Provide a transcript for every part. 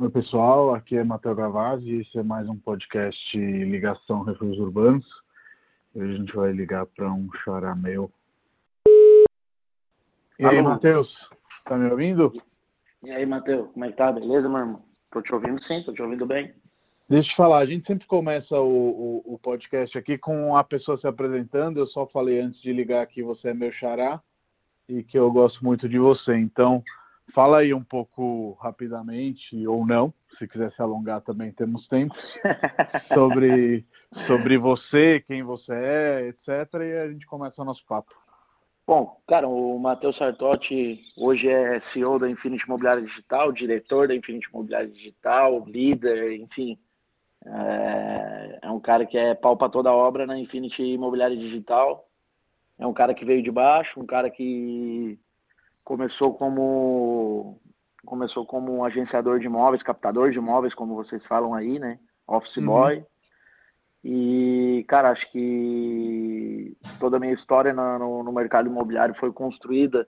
Oi pessoal, aqui é Matheus Gavazzi e esse é mais um podcast Ligação Refúgios Urbanos. Hoje a gente vai ligar para um charameu. E Alô. aí, Matheus, tá me ouvindo? E aí, Matheus, como é que tá? Beleza, meu irmão? Tô te ouvindo sim, tô te ouvindo bem. Deixa eu te falar, a gente sempre começa o, o, o, podcast aqui com a pessoa se apresentando. Eu só falei antes de ligar que você é meu xará e que eu gosto muito de você. Então, Fala aí um pouco rapidamente, ou não, se quiser se alongar também temos tempo, sobre, sobre você, quem você é, etc. E a gente começa o nosso papo. Bom, cara, o Matheus Sartotti hoje é CEO da Infinity Imobiliária Digital, diretor da Infinity Imobiliária Digital, líder, enfim. É, é um cara que é pau para toda obra na Infinity Imobiliária Digital. É um cara que veio de baixo, um cara que começou como começou como um agenciador de imóveis, captador de imóveis, como vocês falam aí, né? Office uhum. boy. E, cara, acho que toda a minha história no, no, mercado imobiliário foi construída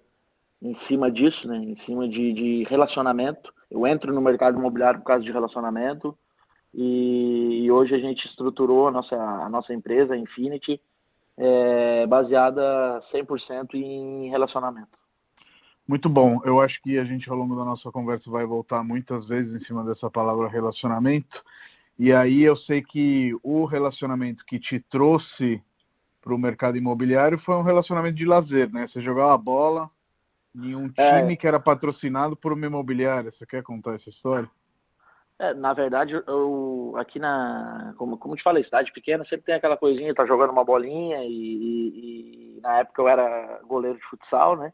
em cima disso, né? Em cima de, de, relacionamento. Eu entro no mercado imobiliário por causa de relacionamento. E, e hoje a gente estruturou a nossa, a nossa empresa, a Infinity, é, baseada 100% em relacionamento. Muito bom. Eu acho que a gente ao longo da nossa conversa vai voltar muitas vezes em cima dessa palavra relacionamento. E aí eu sei que o relacionamento que te trouxe para o mercado imobiliário foi um relacionamento de lazer, né? Você jogava bola em um é. time é... que era patrocinado por uma imobiliária. Você quer contar essa história? É, na verdade, eu aqui na, como, como te falei, cidade pequena sempre tem aquela coisinha, tá jogando uma bolinha e, e, e na época eu era goleiro de futsal, né?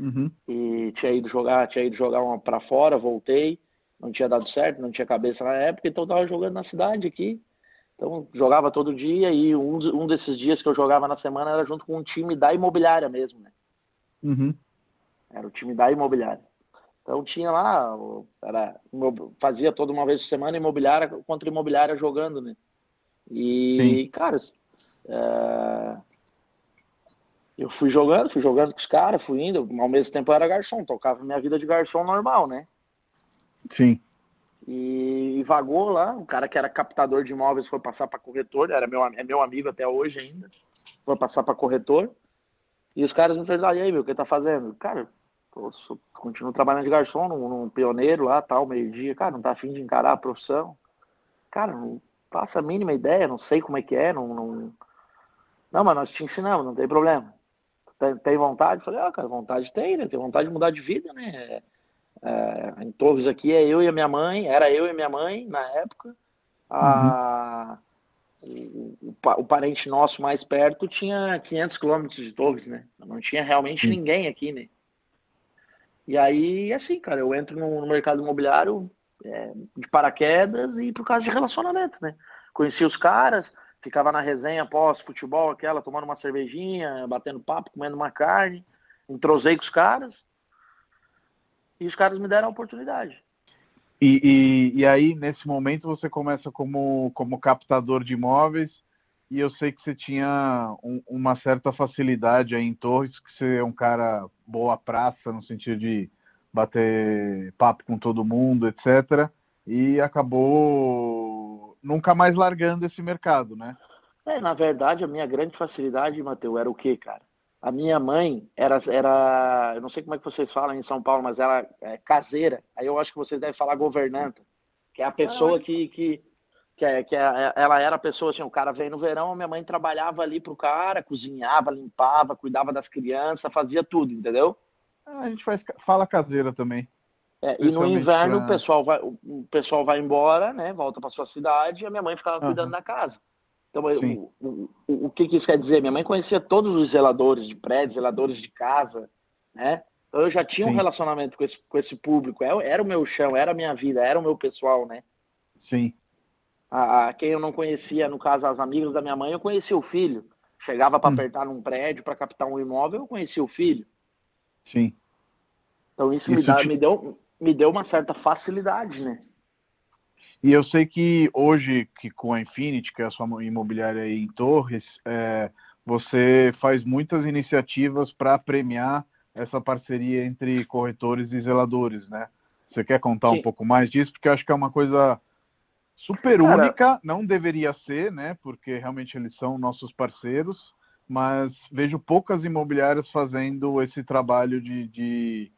Uhum. E tinha ido jogar, tinha ido jogar uma para fora, voltei, não tinha dado certo, não tinha cabeça na época, então tava jogando na cidade aqui. Então jogava todo dia e um, um desses dias que eu jogava na semana era junto com um time da imobiliária mesmo, né? Uhum. Era o time da imobiliária. Então tinha lá, era, fazia toda uma vez por semana imobiliária contra imobiliária jogando, né? E, Sim. cara, é, eu fui jogando, fui jogando com os caras, fui indo, ao mesmo tempo eu era garçom, tocava minha vida de garçom normal, né? Sim. E, e vagou lá, o cara que era captador de imóveis foi passar para corretor, era meu, é meu amigo até hoje ainda, foi passar para corretor. E os caras me perguntaram, e aí, meu, o que tá fazendo? Cara, pô, continuo trabalhando de garçom num, num pioneiro lá, tal, meio-dia. Cara, não tá afim de encarar a profissão. Cara, não passa a mínima ideia, não sei como é que é, não, não... Não, mas nós te ensinamos, não tem problema tem, tem vontade? Falei, ah, cara, vontade tem, né? Tem vontade de mudar de vida, né? É, em Torres aqui é eu e a minha mãe, era eu e a minha mãe na época. A, uhum. o, o, parente nosso mais perto tinha 500 quilômetros de Torres, né? Não tinha realmente uhum. ninguém aqui, né? E aí, assim, cara, eu entro no, no mercado imobiliário é, de paraquedas e por causa de relacionamento, né? Conheci os caras, ficava na resenha pós-futebol, aquela, tomando uma cervejinha, batendo papo, comendo uma carne, entrosei com os caras, e os caras me deram a oportunidade. E, e, e, aí, nesse momento, você começa como, como captador de imóveis, e eu sei que você tinha um, uma certa facilidade aí em Torres, que você é um cara boa praça, no sentido de bater papo com todo mundo, etc. E acabou nunca mais largando esse mercado, né? É, na verdade, a minha grande facilidade, Matheus, era o quê, cara? A minha mãe era, era, eu não sei como é que vocês falam em São Paulo, mas ela é caseira. Aí eu acho que vocês devem falar governanta, que é a pessoa que, que, que, é, que é, ela era a pessoa assim, o cara veio no verão, a minha mãe trabalhava ali pro cara, cozinhava, limpava, cuidava das crianças, fazia tudo, entendeu? Ah, a gente faz, fala caseira também. É, e no inverno o pessoal vai, o pessoal vai embora, né? Volta para sua cidade e a minha mãe ficava uhum. cuidando da casa. Então, o, o, o, o, que, que isso quer dizer? Minha mãe conhecia todos os zeladores de prédio, zeladores de casa, né? Então, eu já tinha Sim. um relacionamento com esse, com esse público. Era, é, era o meu chão, era a minha vida, era o meu pessoal, né? Sim. A, a quem eu não conhecia, no caso, as amigas da minha mãe, eu conhecia o filho. Chegava para hum. apertar num prédio, para captar um imóvel, eu conhecia o filho. Sim. Então isso, isso me, dá, te... me, deu, me deu uma certa facilidade, né? E eu sei que hoje, que com a Infinity, que é a sua imobiliária aí em Torres, é, você faz muitas iniciativas para premiar essa parceria entre corretores e zeladores, né? Você quer contar Sim. um pouco mais disso? Porque acho que é uma coisa super Cara, única, não deveria ser, né? Porque realmente eles são nossos parceiros, mas vejo poucas imobiliárias fazendo esse trabalho de, de,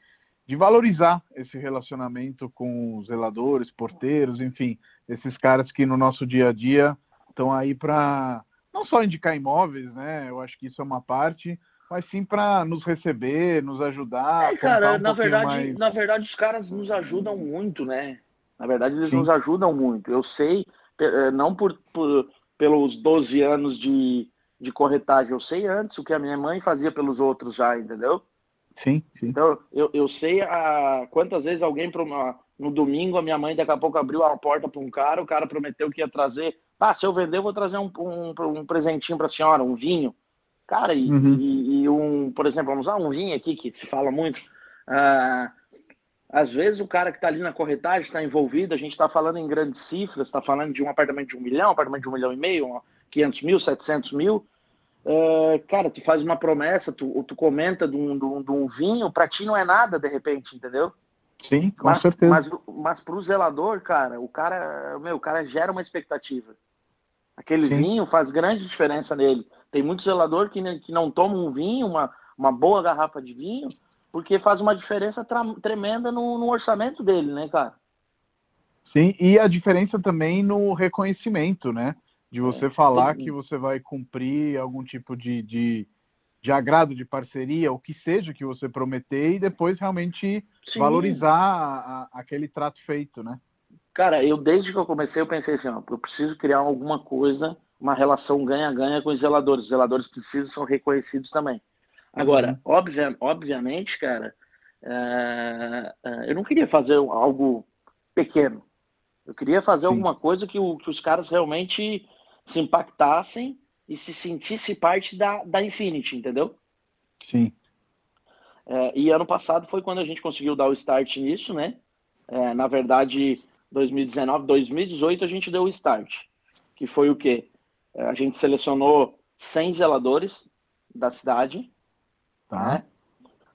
de valorizar esse relacionamento com os zeladores, porteiros, enfim, esses caras que no nosso dia a dia estão aí para não só indicar imóveis, né? Eu acho que isso é uma parte, mas sim para nos receber, nos ajudar. É, cara, um na verdade, mais... na verdade os caras nos ajudam muito, né? Na verdade eles sim. nos ajudam muito. Eu sei, eh, não por, por, pelos 12 anos de, de corretagem, eu sei antes o que a minha mãe fazia pelos outros já, entendeu? Sim, sim. Então, eu, eu sei a, quantas vezes alguém uma, no domingo, a minha mãe daqui a pouco abriu a porta para um cara, o cara prometeu que ia trazer. Ah, se eu vender, eu vou trazer um, um, um presentinho para a senhora, um vinho. Cara, e, uhum. e, e, um, por exemplo, vamos usar um vinho aqui que se fala muito. Ah, às vezes o cara que está ali na corretagem está envolvido, a gente está falando em grandes cifras, está falando de um apartamento de um milhão, um apartamento de um milhão e meio, 500 mil, 700 mil. Uh, cara, tu faz uma promessa, tu, tu comenta de um, de, um, de um vinho, para ti não é nada de repente, entendeu? Sim, com mas, certeza. Mas, mas pro zelador, cara, o cara, meu, o cara gera uma expectativa. Aquele Sim. vinho faz grande diferença nele. Tem muito zelador que, que não toma um vinho, uma, uma boa garrafa de vinho, porque faz uma diferença tremenda no, no, orçamento dele, né, cara? Sim, e a diferença também no reconhecimento, né? De é, você é, falar que você vai cumprir algum tipo de, de, de, agrado, de parceria, o que seja que você prometer, e depois realmente Sim. valorizar a, a, aquele trato feito, né? Cara, eu desde que eu comecei, eu pensei assim, ó, eu preciso criar alguma coisa, uma relação ganha-ganha com os zeladores. Os zeladores precisam ser reconhecidos também. Agora, uhum. obvia, obviamente, cara, é, é, eu não queria fazer algo pequeno. Eu queria fazer Sim. alguma coisa que, o, que os caras realmente se impactassem e se sentisse parte da, da Infinity, entendeu? Sim. É, e ano passado foi quando a gente conseguiu dar o start nisso, né? É, na verdade, 2019, 2018 a gente deu o start. Que foi o quê? É, a gente selecionou 100 zeladores da cidade. Tá. Né?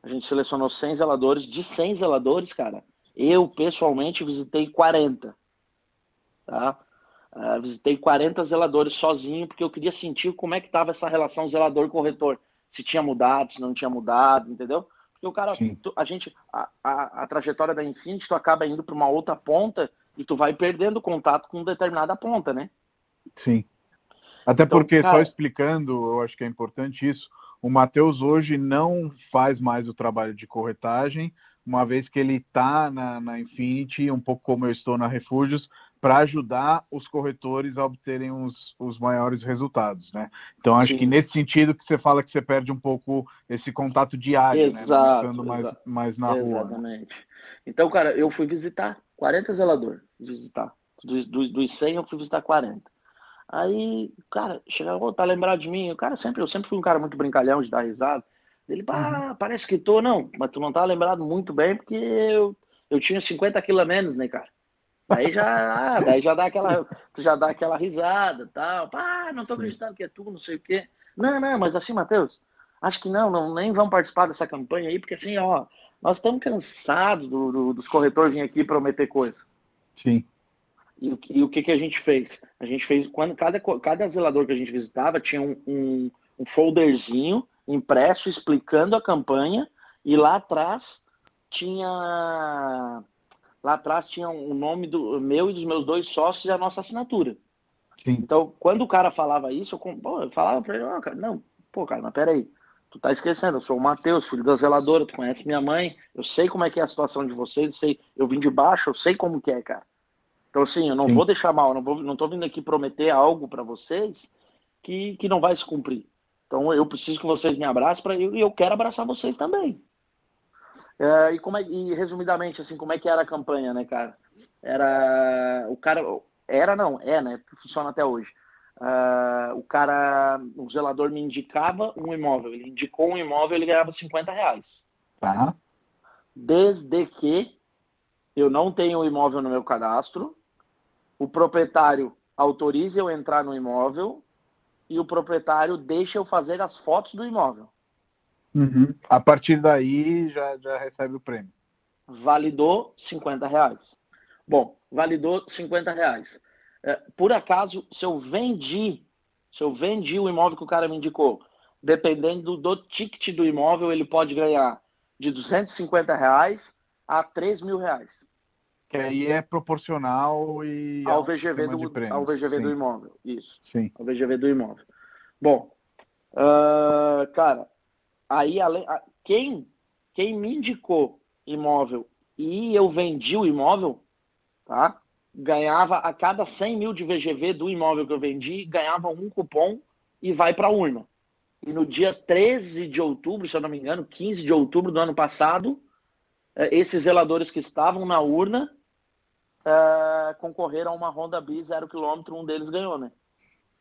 A gente selecionou 100 zeladores. De 100 zeladores, cara, eu pessoalmente visitei 40. Tá? Uh, visitei 40 zeladores sozinho, porque eu queria sentir como é que estava essa relação zelador-corretor. Se tinha mudado, se não tinha mudado, entendeu? Porque o cara, tu, a gente, a, a, a, trajetória da Infinity, tu acaba indo para uma outra ponta e tu vai perdendo contato com determinada ponta, né? Sim. Até então, porque, cara... só explicando, eu acho que é importante isso, o Matheus hoje não faz mais o trabalho de corretagem, uma vez que ele está na, na Infinity, um pouco como eu estou na Refúgios, para ajudar os corretores a obterem os, os maiores resultados, né? Então acho Sim. que nesse sentido que você fala que você perde um pouco esse contato diário, né? exato, né? mais, mais na Exatamente. rua. Exatamente. Então, cara, eu fui visitar 40 zeladores, visitar. Dos, dos, dos 100 eu fui visitar 40. Aí, cara, chegou, tá lembrado de mim? O cara sempre, eu sempre fui um cara muito brincalhão de dar risada. Ele, uhum. parece que tô, não, mas tu não tá lembrado muito bem porque eu, eu tinha 50 quilos a menos, né, cara? Aí já, ah, daí já dá aquela, tu já dá aquela risada tal. Pá, não tô acreditando que é tu, não sei o quê. Não, não, mas assim, Matheus, acho que não, não, nem vamos participar dessa campanha aí, porque assim, ó, nós estamos cansados do, do, dos corretores virem aqui prometer coisa. Sim. E, e, o que, que a gente fez? A gente fez, quando cada, cada zelador que a gente visitava tinha um, um, um folderzinho impresso explicando a campanha e lá atrás tinha lá atrás tinha o um nome do meu e dos meus dois sócios e a nossa assinatura. Sim. Então, quando o cara falava isso, eu, pô, eu falava para ele, oh, cara, não, pô, cara, mas peraí, tu tá esquecendo, eu sou o Matheus, filho da zeladora, tu conhece minha mãe, eu sei como é que é a situação de vocês, eu, sei, eu vim de baixo, eu sei como que é, cara. Então assim, eu não Sim. vou deixar mal, não, vou, não tô vindo aqui prometer algo para vocês que, que não vai se cumprir. Então eu preciso que vocês me abracem pra, e eu, eu quero abraçar vocês também. É, e, como é, e resumidamente, assim, como é que era a campanha, né, cara? Era. O cara. Era não, é, né? Funciona até hoje. Uh, o cara, o zelador me indicava um imóvel. Ele indicou um imóvel, ele ganhava 50 reais. Tá. Desde que eu não tenho o imóvel no meu cadastro, o proprietário autorize eu entrar no imóvel e o proprietário deixa eu fazer as fotos do imóvel. Uhum. A partir daí já, já recebe o prêmio. validou 50 reais. Bom, validou 50 reais. É, por acaso, se eu vendi, se eu vendi o imóvel que o cara me indicou, dependendo do, ticket do imóvel, ele pode ganhar de 250 reais a 3 mil reais. Que aí é proporcional e ao VGV, do, ao VGV do imóvel. Isso. Sim. Ao VGV do imóvel. Bom, uh, cara, aí além, quem, quem me indicou imóvel e eu vendi o imóvel, tá? Ganhava a cada 100 mil de VGV do imóvel que eu vendi, ganhava um cupom e vai para a urna. E no dia 13 de outubro, se eu não me engano, 15 de outubro do ano passado, eh, esses zeladores que estavam na urna uh, concorreram a uma Honda Bis zero quilômetro, um deles ganhou, né?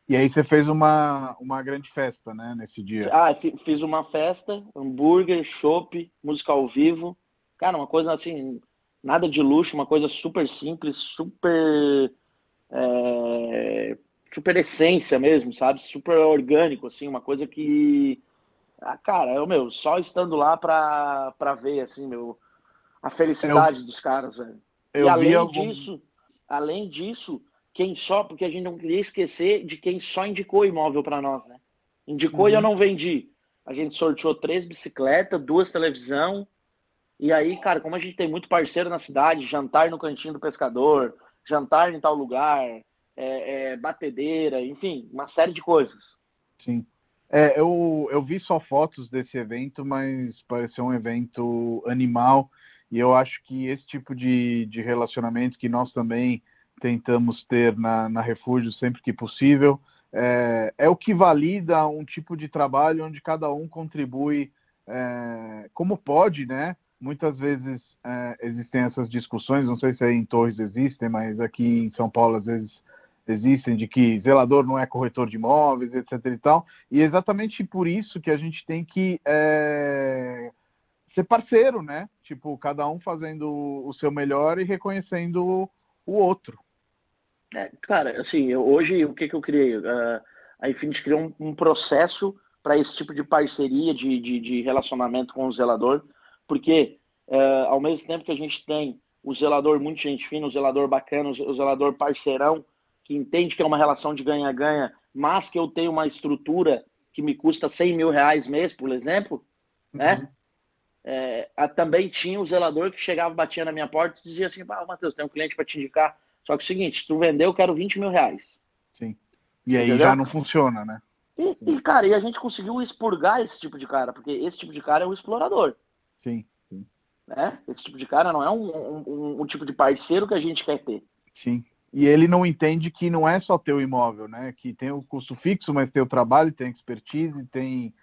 E aí você fez uma, uma grande festa, né, nesse dia? Ah, fiz uma festa, hambúrguer, chopp, música ao vivo. Cara, uma coisa assim, nada de luxo, uma coisa super simples, super. É, super essência mesmo, sabe? Super orgânico, assim, uma coisa que. Ah, cara, eu, meu, só estando lá pra, pra ver, assim, meu, a felicidade eu, dos caras, velho. Eu e além algum... disso, além disso, quem só, porque a gente não queria esquecer de quem só indicou imóvel para nós, né? Indicou uhum. e eu uhum. não vendi. A gente sorteou três bicicletas, duas televisão. E aí, cara, como a gente tem muito parceiro na cidade, jantar no cantinho do pescador, jantar em tal lugar, é, é, batedeira, enfim, uma série de coisas. Sim. É, eu, eu vi só fotos desse evento, mas pareceu um evento animal. E eu acho que esse tipo de, de relacionamento que nós também tentamos ter na, na Refúgio sempre que possível, é, é, o que valida um tipo de trabalho onde cada um contribui é, como pode, né? Muitas vezes é, existem essas discussões, não sei se aí em Torres existem, mas aqui em São Paulo às vezes existem de que zelador não é corretor de imóveis, etc e tal. E é exatamente por isso que a gente tem que é, ser parceiro, né? Tipo, cada um fazendo o seu melhor e reconhecendo o outro. É, cara, assim, eu, hoje o que, que eu criei? Uh, a Infinity criou um, um processo para esse tipo de parceria, de, de, de, relacionamento com o zelador, porque uh, ao mesmo tempo que a gente tem o zelador muito gente fina, o zelador bacana, o zelador parceirão, que entende que é uma relação de ganha-ganha, mas que eu tenho uma estrutura que me custa 100 mil reais mês, por exemplo, né? uhum. né? É, também tinha o zelador que chegava, batia na minha porta e dizia assim, ah, Matheus, tem um cliente para te indicar. Só que é o seguinte, se tu vender, eu quero 20 mil reais. Sim. E aí Entendeu? já não funciona, né? E, e, cara, e a gente conseguiu expurgar esse tipo de cara, porque esse tipo de cara é um explorador. Sim, sim. Né? Esse tipo de cara não é um, um, um, um tipo de parceiro que a gente quer ter. Sim. E ele não entende que não é só ter o imóvel, né? Que tem o custo fixo, mas tem o trabalho, tem expertise, tem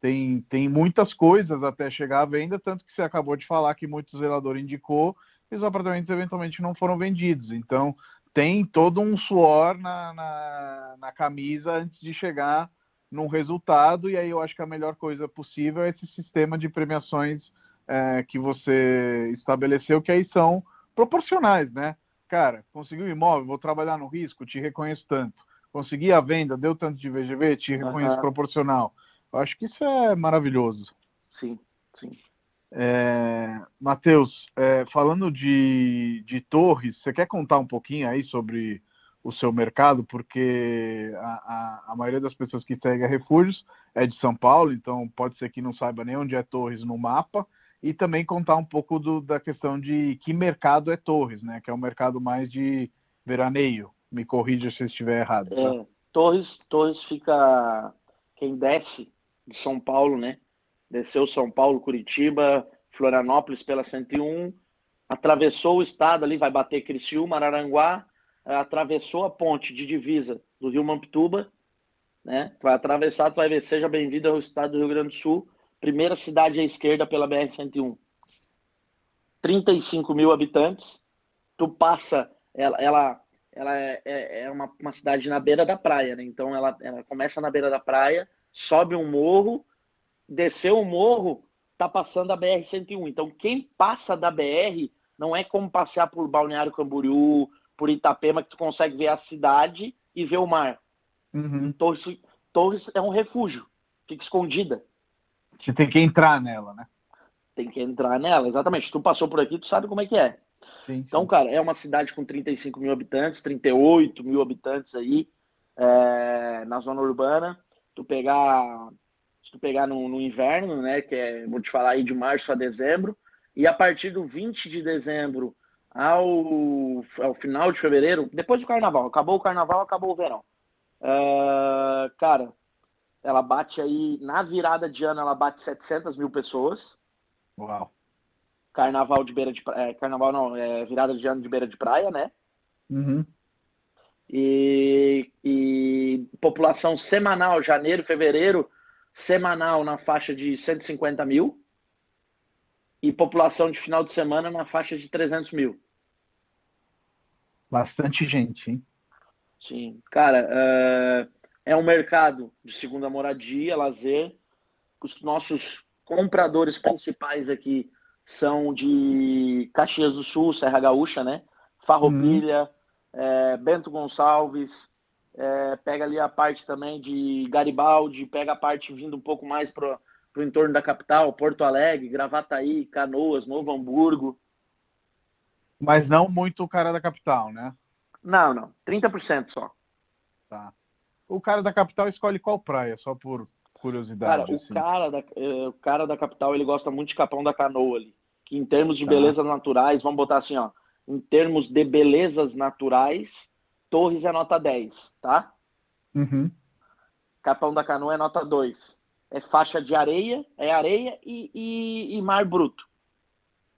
tem, tem muitas coisas até chegar à venda, tanto que você acabou de falar que muito zelador indicou e os apartamentos eventualmente não foram vendidos. Então, tem todo um suor na, na, na camisa antes de chegar num resultado, e aí eu acho que a melhor coisa possível é esse sistema de premiações é, que você estabeleceu, que aí são proporcionais, né? Cara, conseguiu imóvel, vou trabalhar no risco, te reconheço tanto. Consegui a venda, deu tanto de VGV, te reconheço uhum. proporcional. Eu acho que isso é maravilhoso. Sim, sim. É, Matheus, é, falando de, de torres, você quer contar um pouquinho aí sobre o seu mercado? Porque a, a, a, maioria das pessoas que segue a Refúgios é de São Paulo, então pode ser que não saiba nem onde é Torres no mapa. E também contar um pouco do, da questão de que mercado é Torres, né? Que é um mercado mais de veraneio. Me corrija se eu estiver errado. Tá? É, Torres, Torres fica. Quem desce de São Paulo, né? Desceu São Paulo, Curitiba, Florianópolis pela 101, atravessou o estado ali, vai bater Criciúma, Araranguá, eh, atravessou a ponte de divisa do Rio Mampituba, né? Vai atravessar, tu vai ver, seja bem-vindo ao estado do Rio Grande do Sul, primeira cidade à esquerda pela BR-101. 35 mil habitantes, tu passa, ela, ela, ela é, é, é uma, uma, cidade na beira da praia, né? Então ela, ela começa na beira da praia, sobe um morro, desceu o morro, tá passando a BR-101. Então, quem passa da BR não é como passear por Balneário Camboriú, por Itapema, que tu consegue ver a cidade e ver o mar. Uhum. Torres, Torres é um refúgio, fica escondida. Você tem que entrar nela, né? Tem que entrar nela, exatamente. Tu passou por aqui, tu sabe como é que é. Sim, sim. Então, cara, é uma cidade com 35 mil habitantes, 38 mil habitantes aí, é, na zona urbana. Tu pegar, se tu pegar no, no, inverno, né, que é, vou te falar aí de março a dezembro, e a partir do 20 de dezembro ao, ao final de fevereiro, depois do carnaval, acabou o carnaval, acabou o verão. Uh, cara, ela bate aí, na virada de ano, ela bate 700 mil pessoas. Uau. Carnaval de beira de é, carnaval não, é virada de ano de beira de praia, né? Uhum. E, e população semanal, janeiro, fevereiro, semanal na faixa de 150 mil. E população de final de semana na faixa de 300 mil. Bastante gente, hein? Sim. Cara, é, é um mercado de segunda moradia, lazer. Os nossos compradores principais aqui são de Caxias do Sul, Serra Gaúcha, né? Farroupilha, uhum. é, Bento Gonçalves, é, pega ali a parte também de Garibaldi, pega a parte vindo um pouco mais para o entorno da capital, Porto Alegre, Gravataí, Canoas, Novo Hamburgo. Mas não muito o cara da capital, né? Não, não. 30% só. Tá. O cara da capital escolhe qual praia, só por curiosidade. Cara, assim. o, cara da, eh, o cara da capital, ele gosta muito de Capão da Canoa ali. Que em termos de tá. belezas naturais, vamos botar assim, ó. Em termos de belezas naturais, Torres é nota 10, tá? Uhum. Capão da Canoa é nota 2. É faixa de areia, é areia e, e, e mar bruto.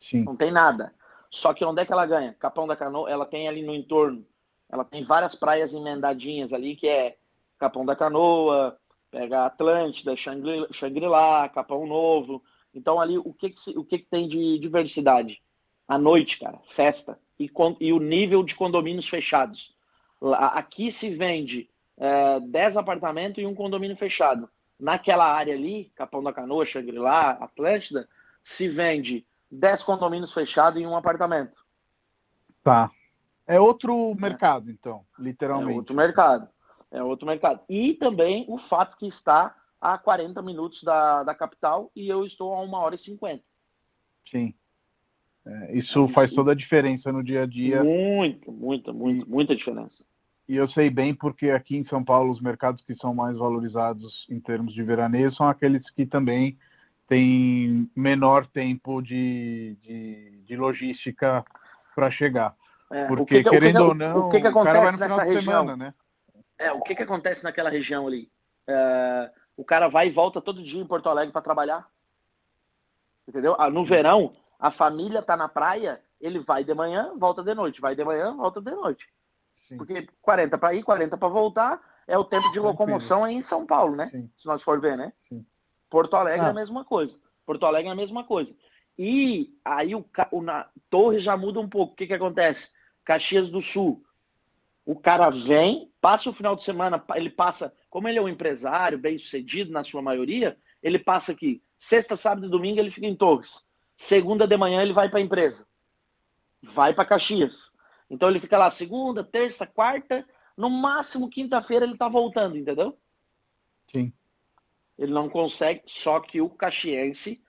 Sim. Não tem nada. Só que onde é que ela ganha? Capão da Canoa, ela tem ali no entorno, ela tem várias praias emendadinhas ali, que é Capão da Canoa, pega Atlântida, Xangri-Lá, Capão Novo. Então ali o que, que o que, que, tem de diversidade? A noite, cara, festa. E, e o nível de condomínios fechados. Aqui se vende é, 10 apartamentos e um condomínio fechado. Naquela área ali, Capão da Canoa, Xangri-Lá, Atlântida, se vende 10 condomínios fechados em um apartamento. Tá. É outro mercado, então, literalmente. É outro mercado. É outro mercado. E também o fato que está a 40 minutos da, da capital e eu estou a 1 hora e 50. Sim. É, isso faz toda a diferença no dia a dia. Muita, muita, muita, muita diferença. E eu sei bem porque aqui em São Paulo os mercados que são mais valorizados em termos de veraneio são aqueles que também tem menor tempo de, de, de logística para chegar. É, Porque, que, querendo ou não, o, que que o cara vai no final de região? semana, né? É, o que, que acontece naquela região ali? É, o cara vai e volta todo dia em Porto Alegre para trabalhar. Entendeu? Ah, no verão, a família tá na praia, ele vai de manhã, volta de noite. Vai de manhã, volta de noite. Sim. Porque 40 para ir, 40 para voltar, é o tempo de locomoção aí em São Paulo, né? Sim. Se nós for ver, né? Sim. Porto Alegre ah. é a mesma coisa. Porto Alegre é a mesma coisa. E aí o, o na, Torre já muda um pouco. O que, que acontece? Caxias do Sul. O cara vem, passa o final de semana, ele passa, como ele é um empresário bem sucedido na sua maioria, ele passa aqui. Sexta, sábado e domingo ele fica em Torres. Segunda de manhã ele vai para a empresa. Vai para Caxias. Então ele fica lá segunda, terça, quarta, no máximo quinta-feira ele está voltando, entendeu? Sim. Ele não consegue, só que o caxiense,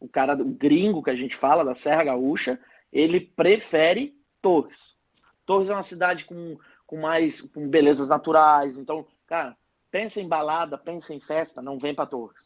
o cara o gringo que a gente fala, da Serra Gaúcha, ele prefere Torres. Torres é uma cidade com, com mais com belezas naturais. Então, cara, pensa em balada, pensa em festa, não vem para Torres.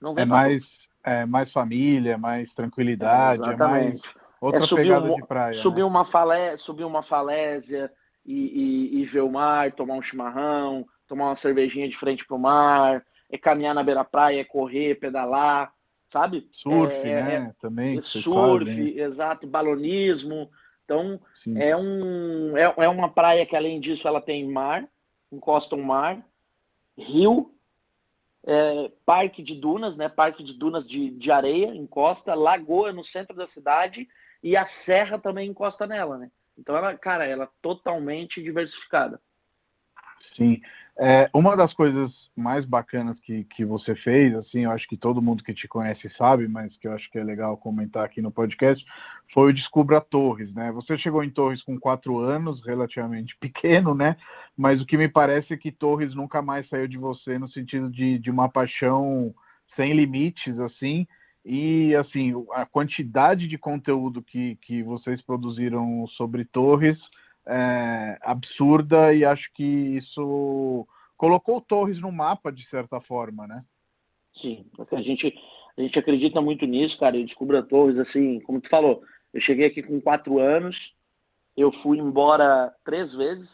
Não vem é mais é mais família, mais tranquilidade, é, é mais outra é pegada um, de praia. Subir né? uma falé, subir uma falésia e, e, e ver o mar, tomar um chimarrão, tomar uma cervejinha de frente pro mar, é caminhar na beira-praia, é correr, pedalar, sabe? Surf, é, né? É, Também. Surf, faz, exato, balonismo. Então, é, um, é, é uma praia que, além disso, ela tem mar, encosta um mar, rio, é, parque de dunas, né? Parque de dunas de, de areia, encosta, lagoa no centro da cidade e a serra também encosta nela, né? Então ela, cara, ela é totalmente diversificada. Sim. É, uma das coisas mais bacanas que, que você fez, assim, eu acho que todo mundo que te conhece sabe, mas que eu acho que é legal comentar aqui no podcast, foi o Descubra Torres, né? Você chegou em Torres com quatro anos, relativamente pequeno, né? Mas o que me parece é que Torres nunca mais saiu de você no sentido de, de uma paixão sem limites, assim, E assim, a quantidade de conteúdo que, que vocês produziram sobre Torres é absurda e acho que isso colocou Torres no mapa de certa forma, né? Sim, a gente, a gente acredita muito nisso, cara. Eu descubro a Torres, assim, como tu falou, eu cheguei aqui com quatro anos, eu fui embora três vezes,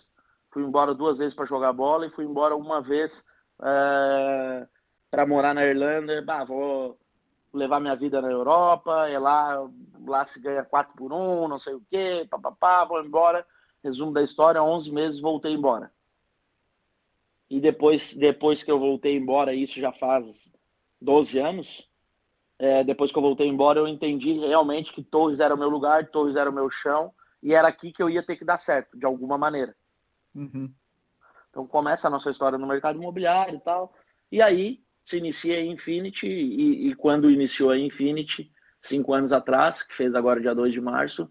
fui embora duas vezes para jogar bola e fui embora uma vez é, para morar na Irlanda. Bah, vou levar minha vida na Europa, é lá, lá se ganha quatro por um, não sei o quê, papapá, vou embora. Resumo da história, 11 meses voltei embora. E depois, depois que eu voltei embora, isso já faz 12 anos, é, depois que eu voltei embora, eu entendi realmente que Torres era o meu lugar, Torres era o meu chão, e era aqui que eu ia ter que dar certo, de alguma maneira. Uhum. Então começa a nossa história no mercado imobiliário e tal. E aí se inicia a Infinity e, e, quando iniciou a Infinity, cinco anos atrás, que fez agora dia 2 de março,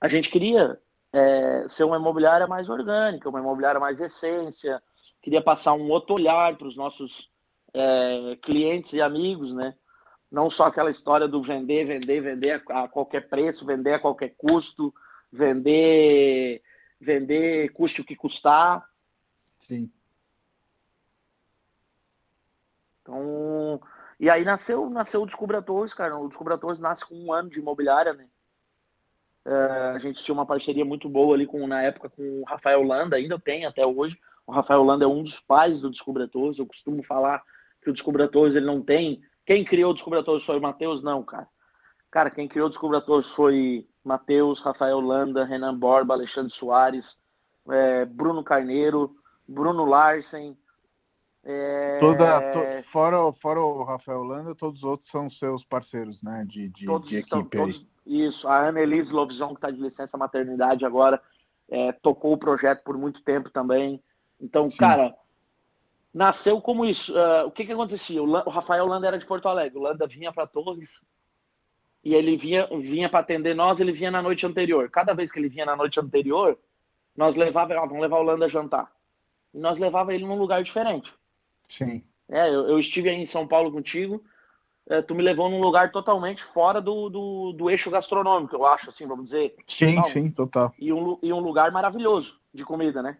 a gente queria é, ser uma imobiliária mais orgânica, uma imobiliária mais essência, queria passar um outro olhar para os nossos é, clientes e amigos, né? Não só aquela história do vender, vender, vender a qualquer preço, vender a qualquer custo, vender, vender custe o que custar. Sim. Então, e aí nasceu, nasceu o Descubra Torres, cara. O Descubra Torres nasce com um ano de imobiliária, né? É, a gente tinha uma parceria muito boa ali com, na época com o Rafael Landa, ainda tem até hoje. O Rafael Landa é um dos pais do Descubra Torres. Eu costumo falar que o Descubra Torres ele não tem. Quem criou o Descubra Torres foi o Matheus? Não, cara. Cara, quem criou o Descubra Torres foi Matheus, Rafael Landa, Renan Borba, Alexandre Soares, é, Bruno Carneiro, Bruno Larsen, é... Toda, to, fora, fora o Rafael Landa, todos os outros são seus parceiros, né? De, de, todos de equipe estão, todos, Isso, a Ana Elise Lobzão, que está de licença maternidade agora, é, tocou o projeto por muito tempo também. Então, Sim. cara, nasceu como isso. Uh, o que, que acontecia? O, o, Rafael Landa era de Porto Alegre, o Landa vinha para Torres e ele vinha, vinha para atender nós, ele vinha na noite anterior. Cada vez que ele vinha na noite anterior, nós levava, vamos levar o Landa a jantar. E nós levava ele num lugar diferente. Sim. É, eu, eu estive aí em São Paulo contigo, é, tu me levou num lugar totalmente fora do, do, do, eixo gastronômico, eu acho, assim, vamos dizer. Sim, Não, sim, total. E um, e um lugar maravilhoso de comida, né?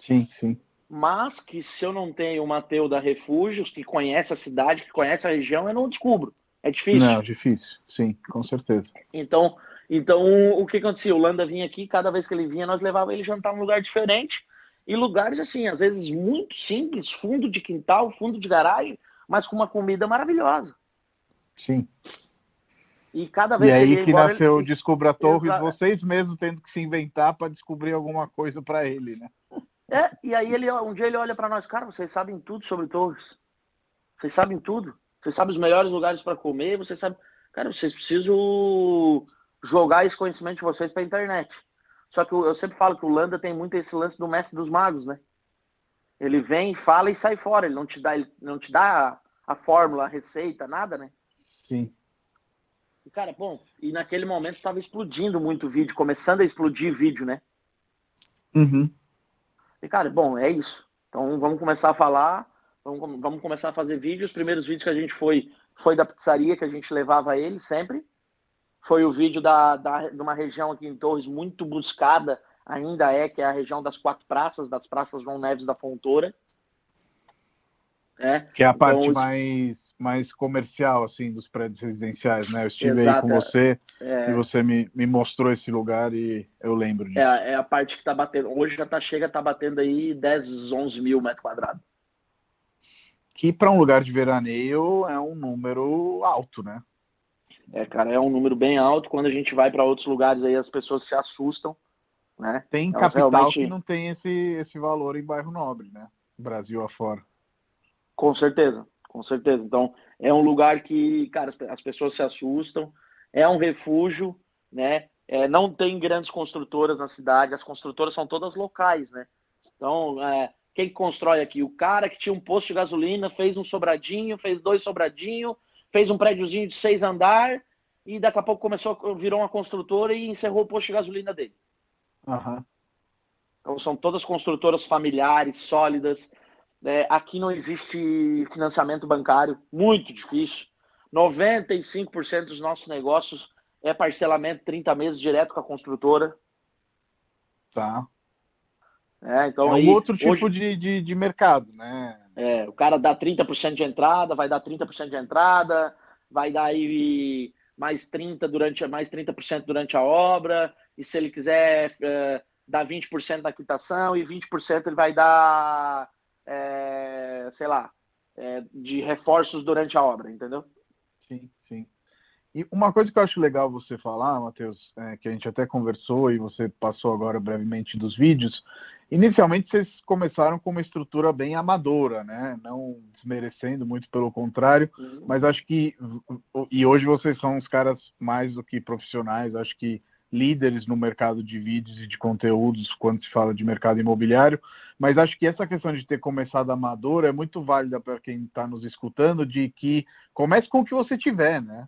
Sim, sim. Mas que se eu não tenho o Mateu da Refúgios, que conhece a cidade, que conhece a região, eu não descubro. É difícil. Não, difícil, sim, com certeza. Então, então o que acontecia? O Landa vinha aqui, cada vez que ele vinha, nós levava ele jantar num lugar diferente e lugares assim, às vezes muito simples, fundo de quintal, fundo de garagem, mas com uma comida maravilhosa. Sim. E cada vez e aí que nasceu o Descubra Torres, Exato. vocês mesmos tendo que se inventar para descobrir alguma coisa para ele, né? É, e aí ele um dia ele olha para nós, cara, vocês sabem tudo sobre Torres. Vocês sabem tudo. Vocês sabem os melhores lugares para comer, vocês sabem. Cara, vocês precisam jogar esse conhecimento de vocês para a internet. Só que eu sempre falo que o Landa tem muito esse lance do mestre dos magos, né? Ele vem, fala e sai fora. Ele não te dá, ele não te dá a, a fórmula, a receita, nada, né? Sim. E, cara, bom, e naquele momento estava explodindo muito vídeo, começando a explodir vídeo, né? Uhum. E, cara, bom, é isso. Então vamos começar a falar, vamos, vamos começar a fazer vídeos. Os primeiros vídeos que a gente foi, foi da pizzaria que a gente levava ele sempre foi o vídeo da, da, de uma região aqui em Torres muito buscada, ainda é, que é a região das quatro praças, das praças João Neves da Fontoura. É, que é a então, parte mais, mais comercial, assim, dos prédios residenciais, né? Eu estive Exato, aí com você é, e você me, me mostrou esse lugar e eu lembro disso. É, é a parte que está batendo, hoje já tá, chega, tá batendo aí 10, 11 mil metros quadrados. Que para um lugar de veraneio é um número alto, né? É, cara, é um número bem alto. Quando a gente vai para outros lugares aí, as pessoas se assustam. Né? Tem Elas capital realmente... que não tem esse, esse valor em bairro nobre, né? Brasil afora. Com certeza, com certeza. Então, é um lugar que, cara, as pessoas se assustam. É um refúgio, né? É, não tem grandes construtoras na cidade, as construtoras são todas locais, né? Então, é, quem constrói aqui? O cara que tinha um posto de gasolina, fez um sobradinho, fez dois sobradinhos, fez um prédiozinho de seis andar e daqui a pouco começou, virou uma construtora e encerrou o posto de gasolina dele. Uhum. Então são todas construtoras familiares, sólidas. É, aqui não existe financiamento bancário, muito difícil. 95% dos nossos negócios é parcelamento 30 meses direto com a construtora. Tá. É, então é um aí, outro tipo hoje, de, de, de mercado, né? É, o cara dá 30% de entrada, vai dar 30% de entrada, vai dar aí mais 30% durante, mais 30% durante a obra, e se ele quiser é, dar 20% da quitação e 20% ele vai dar, é, sei lá, é, de reforços durante a obra, entendeu? Sim, sim. E uma coisa que eu acho legal você falar, Matheus, é, que a gente até conversou e você passou agora brevemente dos vídeos, inicialmente vocês começaram com uma estrutura bem amadora, né? Não desmerecendo, muito pelo contrário, uhum. mas acho que, e hoje vocês são os caras mais do que profissionais, acho que líderes no mercado de vídeos e de conteúdos quando se fala de mercado imobiliário, mas acho que essa questão de ter começado amador é muito válida para quem está nos escutando, de que comece com o que você tiver, né?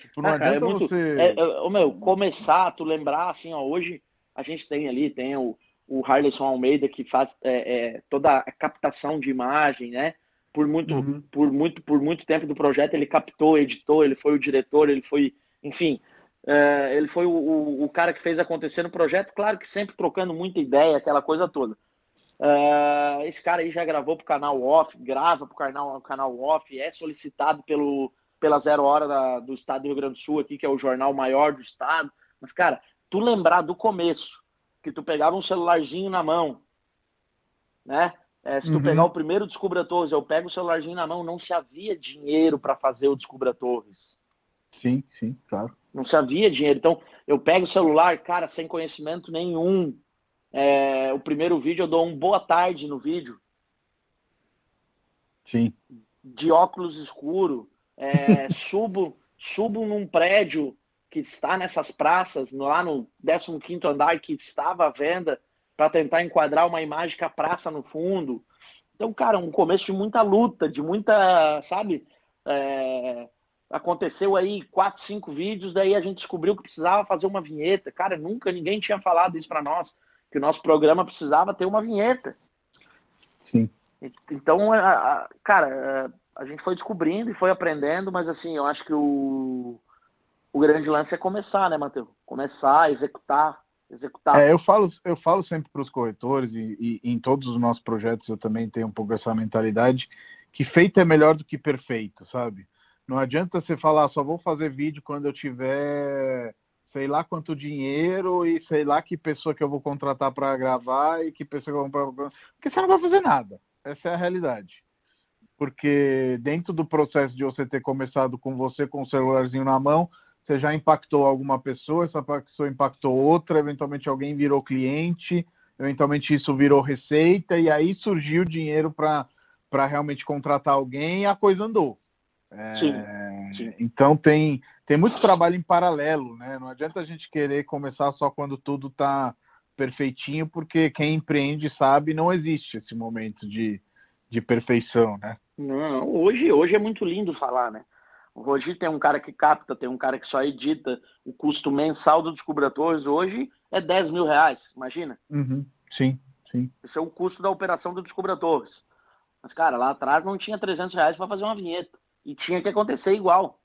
Tipo, não ah, cara, é muito, você... É, é, meu, começar, tu lembrar, assim, ó, hoje a gente tem ali, tem o, o Harleyson Almeida que faz é, é, toda a captação de imagem, né? Por muito, uhum. por muito, por muito tempo do projeto ele captou, editou, ele foi o diretor, ele foi, enfim, é, ele foi o, o, o, cara que fez acontecer no projeto, claro que sempre trocando muita ideia, aquela coisa toda. É, esse cara aí já gravou pro canal off, grava pro canal, canal off, é solicitado pelo, pela Zero Hora da, do Estado do Rio Grande do Sul aqui, que é o jornal maior do estado. Mas, cara, tu lembrar do começo, que tu pegava um celularzinho na mão, né? É, se tu uhum. pegar o primeiro Descubra Torres, eu pego o celularzinho na mão, não se havia dinheiro para fazer o Descubra Torres. Sim, sim, claro. Não se havia dinheiro. Então, eu pego o celular, cara, sem conhecimento nenhum. É, o primeiro vídeo eu dou um boa tarde no vídeo. Sim. De óculos escuro. É, subo, subo num prédio que está nessas praças, lá no 15 andar, que estava à venda, para tentar enquadrar uma imagem com a praça no fundo. Então, cara, um começo de muita luta, de muita, sabe? É, aconteceu aí quatro, cinco vídeos, daí a gente descobriu que precisava fazer uma vinheta. Cara, nunca ninguém tinha falado isso para nós, que o nosso programa precisava ter uma vinheta. Sim. Então, cara, a gente foi descobrindo e foi aprendendo, mas assim, eu acho que o, o grande lance é começar, né, Matheus? Começar, executar, executar. É, eu falo, eu falo sempre para os corretores e, e, em todos os nossos projetos eu também tenho um pouco essa mentalidade que feito é melhor do que perfeito, sabe? Não adianta você falar, só vou fazer vídeo quando eu tiver sei lá quanto dinheiro e sei lá que pessoa que eu vou contratar para gravar e que pessoa que eu vou. Porque você não vai fazer nada. Essa é a realidade. Porque dentro do processo de você ter começado com você com o celularzinho na mão, você já impactou alguma pessoa, essa pessoa impactou outra, eventualmente alguém virou cliente, eventualmente isso virou receita, e aí surgiu dinheiro para realmente contratar alguém e a coisa andou. É, sim, sim. Então tem, tem muito trabalho em paralelo, né? Não adianta a gente querer começar só quando tudo está perfeitinho, porque quem empreende sabe não existe esse momento de, de perfeição, né? Não, hoje, hoje é muito lindo falar, né? Hoje tem um cara que capta, tem um cara que só edita. O custo mensal do Descubratores hoje é 10 mil reais, imagina? Uhum. Sim, sim. Esse é o custo da operação do Descubratores. Mas, cara, lá atrás não tinha 300 reais para fazer uma vinheta. E tinha que acontecer igual.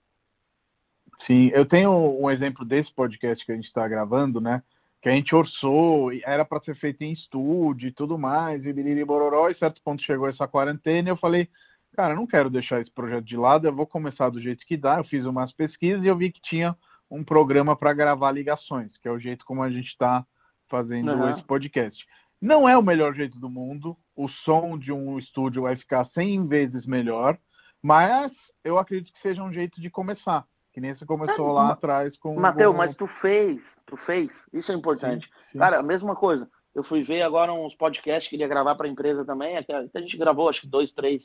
Sim, eu tenho um exemplo desse podcast que a gente está gravando, né? Que a gente orçou, era para ser feito em estúdio e tudo mais, e biriri bororó, e certo ponto chegou essa quarentena e eu falei, cara, eu não quero deixar esse projeto de lado, eu vou começar do jeito que dá. Eu fiz umas pesquisas e eu vi que tinha um programa para gravar ligações, que é o jeito como a gente está fazendo uhum. esse podcast. Não é o melhor jeito do mundo, o som de um estúdio vai ficar 100 vezes melhor, mas eu acredito que seja um jeito de começar. Que nem você começou lá atrás com. Mateus, mas tu fez, tu fez. Isso é importante. Sim, sim. Cara, a mesma coisa. Eu fui ver agora uns podcasts que ele ia gravar para a empresa também. Até, a gente gravou, acho que dois, três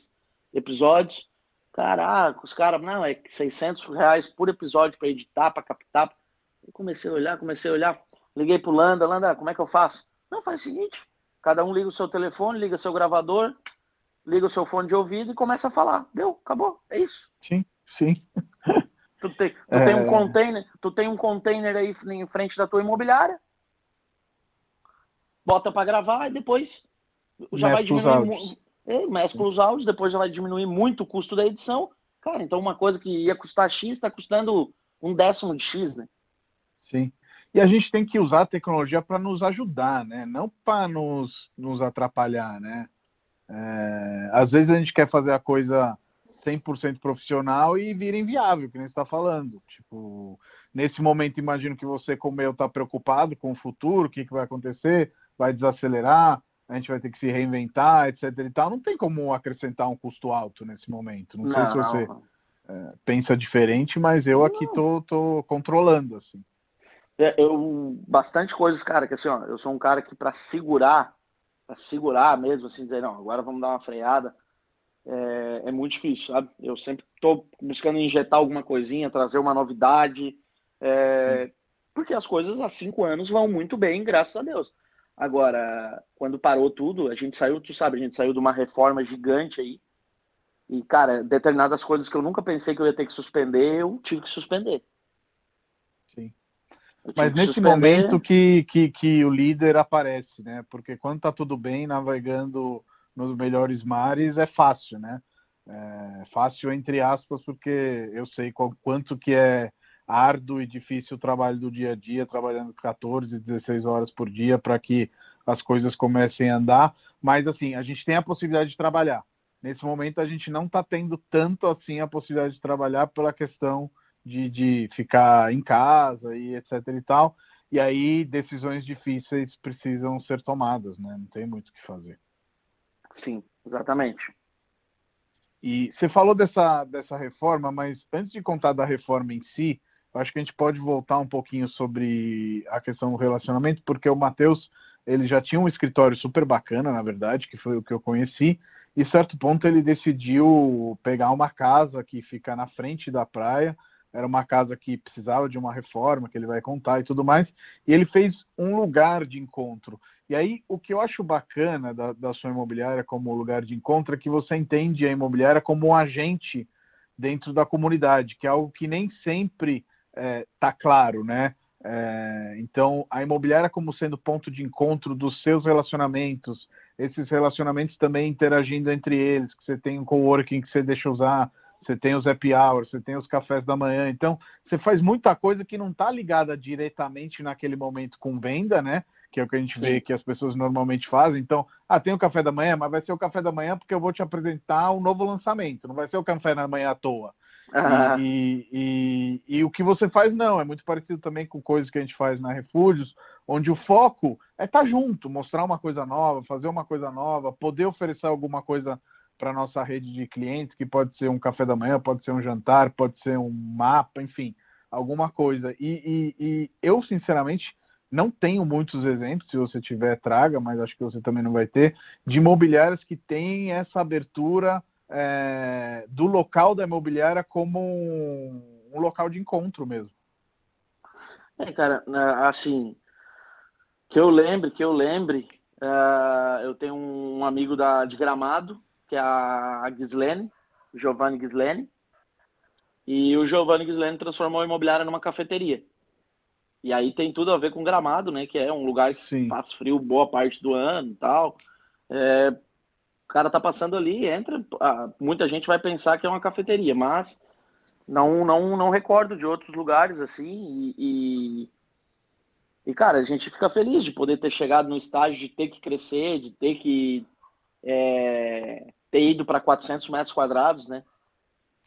episódios. Caraca, os caras, não, é 600 reais por episódio para editar, para captar. Eu comecei a olhar, comecei a olhar. Liguei pro Landa, Landa, como é que eu faço? Não, faz o seguinte, cada um liga o seu telefone, liga seu gravador, liga o seu fone de ouvido e começa a falar. Deu, acabou, é isso. Sim, sim. Tu tem, tu é... tem um container, tu tem um container aí em frente da tua imobiliária, bota para gravar e depois já vai diminuir, é, mescla os áudios, depois já vai diminuir muito o custo da edição Cara, então uma coisa que ia custar X está custando um décimo de X, né? Sim. E a gente tem que usar a tecnologia para nos ajudar, né? Não para nos, nos atrapalhar, né? É, às vezes a gente quer fazer a coisa 100% profissional e vira inviável, que nem está falando. Tipo, nesse momento, imagino que você, como eu, está preocupado com o futuro, o que, que vai acontecer, vai desacelerar, a gente vai ter que se reinventar, etc. e tal. Não tem como acrescentar um custo alto nesse momento. Não, não sei se você é, pensa diferente, mas eu aqui tô, tô controlando, assim. É, eu, bastante coisas, cara, que assim, ó, eu sou um cara que para segurar, para segurar mesmo, assim, dizer, não, agora vamos dar uma freada, é, é muito difícil, sabe? Eu sempre estou buscando injetar alguma coisinha, trazer uma novidade, é, porque as coisas há cinco anos vão muito bem, graças a Deus. Agora, quando parou tudo, a gente saiu, tu sabe, a gente saiu de uma reforma gigante aí. E, cara, determinadas coisas que eu nunca pensei que eu ia ter que suspender, eu tive que suspender. Sim. Mas nesse suspender... momento que, que, que o líder aparece, né? Porque quando tá tudo bem, navegando nos melhores mares é fácil, né? É fácil entre aspas, porque eu sei qual, quanto que é árduo e difícil o trabalho do dia a dia, trabalhando 14, 16 horas por dia para que as coisas comecem a andar. Mas assim, a gente tem a possibilidade de trabalhar. Nesse momento a gente não está tendo tanto assim a possibilidade de trabalhar pela questão de, de ficar em casa e etc e tal. E aí decisões difíceis precisam ser tomadas, né? Não tem muito o que fazer. Sim, exatamente. E você falou dessa, dessa reforma, mas antes de contar da reforma em si, acho que a gente pode voltar um pouquinho sobre a questão do relacionamento, porque o Matheus, ele já tinha um escritório super bacana, na verdade, que foi o que eu conheci, e certo ponto ele decidiu pegar uma casa que fica na frente da praia, era uma casa que precisava de uma reforma, que ele vai contar e tudo mais, e ele fez um lugar de encontro. E aí, o que eu acho bacana da, da sua imobiliária como lugar de encontro é que você entende a imobiliária como um agente dentro da comunidade, que é algo que nem sempre está é, tá claro, né? É, então, a imobiliária como sendo ponto de encontro dos seus relacionamentos, esses relacionamentos também interagindo entre eles, que você tem um coworking que você deixa usar, você tem os happy hours, você tem os cafés da manhã. Então, você faz muita coisa que não está ligada diretamente naquele momento com venda, né? Que é o que a gente vê que as pessoas normalmente fazem. Então, ah, tem o café da manhã, mas vai ser o café da manhã porque eu vou te apresentar um novo lançamento. Não vai ser o café da manhã à toa. Uhum. E, e, e, o que você faz não, é muito parecido também com coisas que a gente faz na Refúgios, onde o foco é estar tá junto, mostrar uma coisa nova, fazer uma coisa nova, poder oferecer alguma coisa para nossa rede de clientes, que pode ser um café da manhã, pode ser um jantar, pode ser um mapa, enfim, alguma coisa. E, e, e eu, sinceramente, não tenho muitos exemplos, se você tiver, traga, mas acho que você também não vai ter, de imobiliárias que têm essa abertura é, do local da imobiliária como um, um, local de encontro mesmo. É, cara, assim, que eu lembre, que eu lembre, uh, eu tenho um amigo da, de Gramado, que é a Gislene, Giovanni Gislene. E o Giovanni Gislene transformou a imobiliária numa cafeteria. E aí tem tudo a ver com Gramado, né? Que é um lugar que Sim. faz frio boa parte do ano e tal. É, cara tá passando ali, entra, muita gente vai pensar que é uma cafeteria, mas não, não, não recordo de outros lugares assim. E, e, e, cara, a gente fica feliz de poder ter chegado no estágio de ter que crescer, de ter que é, ter ido para 400 metros quadrados, né?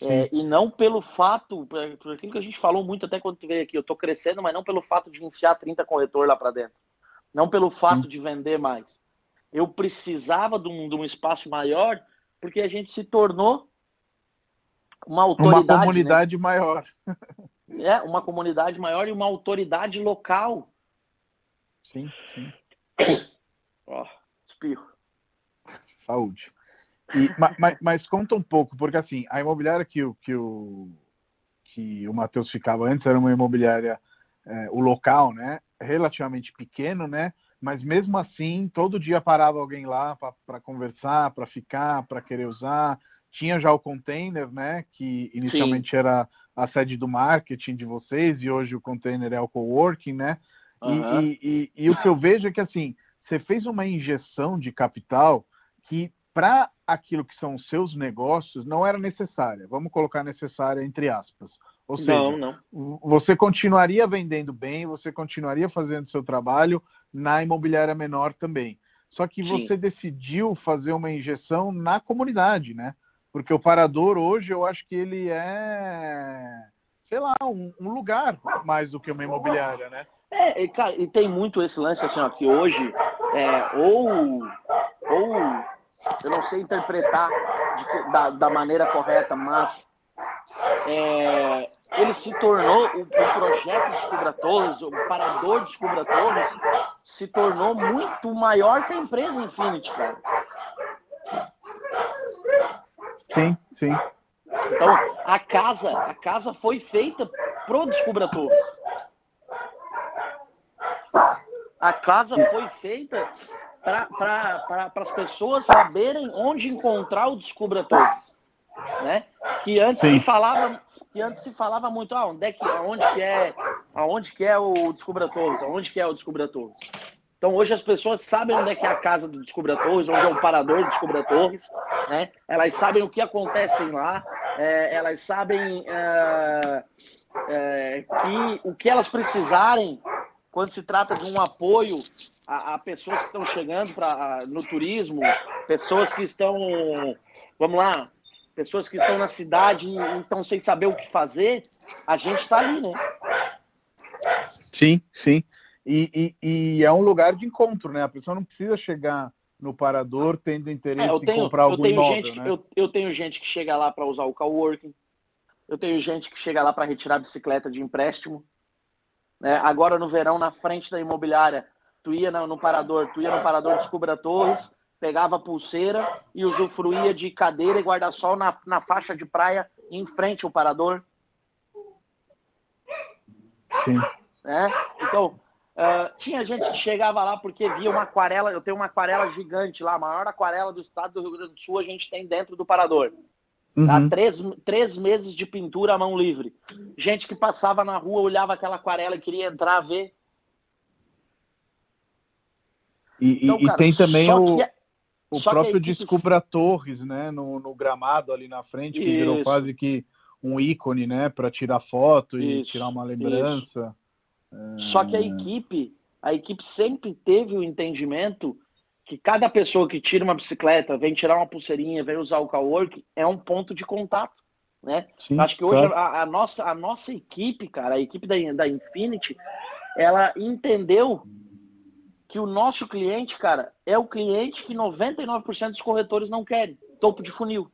É, e não pelo fato, por aquilo que a gente falou muito até quando tu veio aqui, eu estou crescendo, mas não pelo fato de enfiar 30 corretor lá para dentro. Não pelo fato Sim. de vender mais. Eu precisava de um, de um, espaço maior porque a gente se tornou uma autoridade. Uma comunidade né? maior. É, uma comunidade maior e uma autoridade local. Sim, sim. Ó, oh, espirro. Saúde. E, mas, mas, conta um pouco, porque assim, a imobiliária que o, que o, que o Matheus ficava antes era uma imobiliária, é, o local, né? Relativamente pequeno, né? Mas mesmo assim, todo dia parava alguém lá para conversar, para ficar, para querer usar. Tinha já o container, né? Que inicialmente Sim. era a sede do marketing de vocês e hoje o container é o coworking, né? Uhum. E, e, e, e o que eu vejo é que assim, você fez uma injeção de capital que para aquilo que são os seus negócios, não era necessária. Vamos colocar necessária entre aspas. Ou seja, não, não. você continuaria vendendo bem, você continuaria fazendo seu trabalho na imobiliária menor também. Só que Sim. você decidiu fazer uma injeção na comunidade, né? Porque o Parador hoje eu acho que ele é, sei lá, um, um lugar mais do que uma imobiliária, né? É, e, cara, e tem muito esse lance assim, ó, que hoje, é, ou, ou eu não sei interpretar de, da, da maneira correta, mas é, ele se tornou o, o projeto Descubra Torres, o parador Descubra Torres, se tornou muito maior que a empresa Infinity, cara. Sim, sim. Então, a casa, a casa foi feita pro Descubra Torres. A casa foi feita para pra, as pessoas saberem onde encontrar o Descubra Torres. Né? Que antes se falava que antes se falava muito, ah, onde é que, aonde que é, aonde que é o Descubra Torres, aonde que é o Descubra Torres. Então hoje as pessoas sabem onde é que é a casa do Descubra Torres, onde é o parador do Descubra Torres, né? Elas sabem o que acontece lá, é, elas sabem é, é, que o que elas precisarem quando se trata de um apoio a, a pessoas que estão chegando pra, no turismo, pessoas que estão, vamos lá, pessoas que estão na cidade e estão sem saber o que fazer, a gente está ali, né? Sim, sim. E, e, e, é um lugar de encontro, né? A pessoa não precisa chegar no parador tendo interesse é, tenho, em comprar algum imóvel, gente, né? eu, eu, tenho gente que chega lá para usar o coworking, eu tenho gente que chega lá para retirar bicicleta de empréstimo. Né? Agora no verão, na frente da imobiliária, tu ia no, no parador, tu ia no parador Descubra Torres, pegava a pulseira e usufruía de cadeira e guarda-sol na, na faixa de praia em frente ao parador. Sim. É? Então, uh, tinha gente que chegava lá porque via uma aquarela, eu tenho uma aquarela gigante lá, a maior aquarela do estado do Rio Grande do Sul a gente tem dentro do parador. Uhum. Tá? Três, três meses de pintura à mão livre. Gente que passava na rua, olhava aquela aquarela e queria entrar ver. E, então, e, cara, tem também o, é o próprio equipe... Descubra Torres, né, no, no, gramado ali na frente, que isso. virou quase que um ícone, né, para tirar foto e isso, tirar uma lembrança. É... Só que a equipe, a equipe sempre teve o entendimento que cada pessoa que tira uma bicicleta, vem tirar uma pulseirinha, vem usar o cowork, é um ponto de contato. Né? Sim, Acho que hoje claro. a, a, nossa, a nossa equipe, cara, a equipe da, da Infinity, ela entendeu que o nosso cliente, cara, é o cliente que 99% dos corretores não querem. Topo de funil.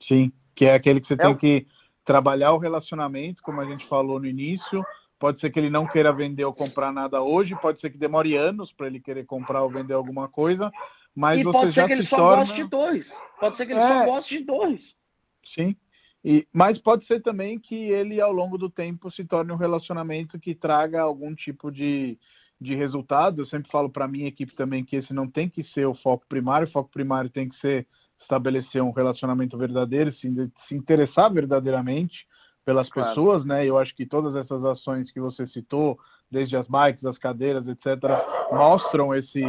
Sim, que é aquele que você é tem o... que trabalhar o relacionamento, como a gente falou no início. Pode ser que ele não queira vender ou comprar nada hoje, pode ser que demore anos para ele querer comprar ou vender alguma coisa, mas e você pode já ser que ele só torna... goste de dois. Pode ser que ele é... só goste de dois. Sim. E, mas pode ser também que ele, ao longo do tempo, se torne um relacionamento que traga algum tipo de, de resultado, eu sempre falo para a minha equipe também que esse não tem que ser o foco primário, o foco primário tem que ser estabelecer um relacionamento verdadeiro, se, se interessar verdadeiramente pelas claro. pessoas, né? Eu acho que todas essas ações que você citou, desde as bikes, as cadeiras, etc., mostram esse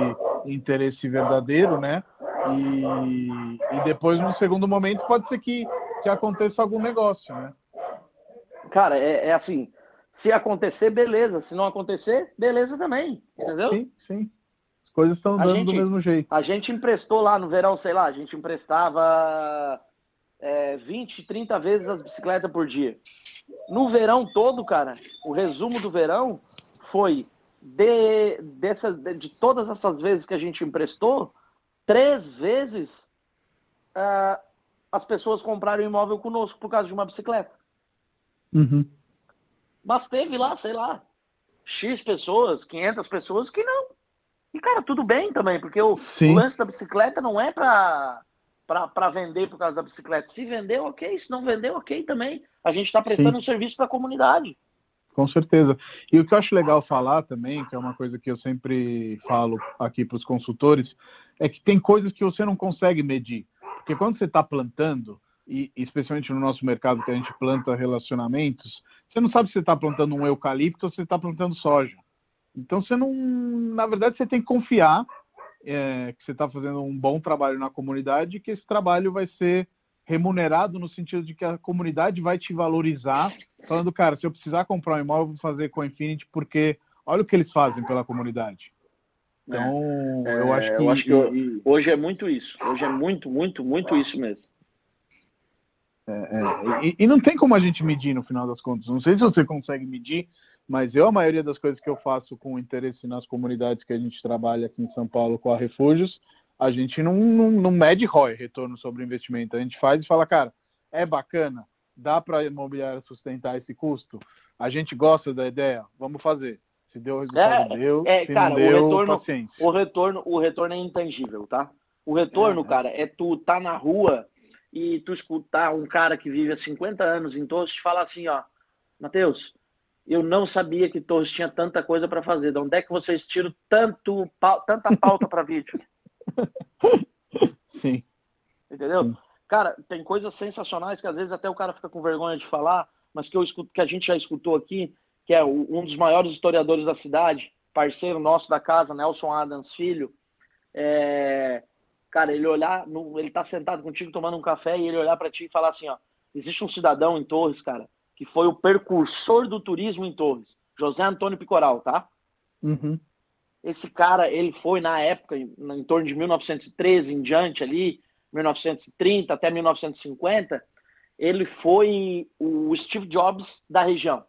interesse verdadeiro, né? E, e depois, no segundo momento, pode ser que, que aconteça algum negócio, né? Cara, é, é assim, se acontecer, beleza. Se não acontecer, beleza também. Entendeu? Sim, sim. As coisas estão dando gente, do mesmo jeito. A gente emprestou lá no verão, sei lá, a gente emprestava é, 20, 30 vezes as bicicletas por dia. No verão todo, cara, o resumo do verão foi de, dessas, de, de todas essas vezes que a gente emprestou, três vezes uh, as pessoas compraram imóvel conosco por causa de uma bicicleta. Uhum. Mas teve lá, sei lá, X pessoas, 500 pessoas que não. E, cara, tudo bem também, porque o, o lance da bicicleta não é pra, pra vender por causa da bicicleta. Se vendeu, ok. Se não vendeu, ok também. A gente está prestando Sim. um serviço para a comunidade. Com certeza. E o que eu acho legal falar também, que é uma coisa que eu sempre falo aqui para os consultores, é que tem coisas que você não consegue medir. Porque quando você está plantando, e especialmente no nosso mercado que a gente planta relacionamentos, você não sabe se você está plantando um eucalipto ou se você está plantando soja. Então você não, na verdade, você tem que confiar é, que você está fazendo um bom trabalho na comunidade e que esse trabalho vai ser remunerado no sentido de que a comunidade vai te valorizar, falando, cara, se eu precisar comprar um imóvel, eu vou fazer com a Infinity, porque olha o que eles fazem pela comunidade. Então, é, eu acho que, eu acho que eu, hoje é muito isso. Hoje é muito, muito, muito isso mesmo. É, é, e, e, não tem como a gente medir no final das contas. Não sei se você consegue medir, mas eu, a maioria das coisas que eu faço com interesse nas comunidades que a gente trabalha aqui em São Paulo com a Refúgios, a gente não, não, não mede ROI, retorno sobre investimento. A gente faz e fala, cara, é bacana, dá para a imobiliária sustentar esse custo? A gente gosta da ideia, vamos fazer. Se deu resultado, é, deu. É, se cara, deu, o retorno, paciência. o retorno, o retorno é intangível, tá? O retorno, é, cara, é tu tá na rua e tu escutar um cara que vive há 50 anos em Torres falar assim, ó, Matheus, eu não sabia que Torres tinha tanta coisa para fazer. De onde é que vocês tiram tanto, tanta pauta para vídeo? Sim. Entendeu? Sim. Cara, tem coisas sensacionais que às vezes até o cara fica com vergonha de falar, mas que eu escuto, que a gente já escutou aqui, que é um dos maiores historiadores da cidade, parceiro nosso da casa, Nelson Adams Filho. É, cara, ele olhar, ele tá sentado contigo tomando um café e ele olhar para ti e falar assim, ó, existe um cidadão em Torres, cara, que foi o precursor do turismo em Torres, José Antônio Picoral, tá? Uhum. Esse cara, ele foi na época, em, em torno de 1913 em diante ali, 1930 até 1950, ele foi o Steve Jobs da região.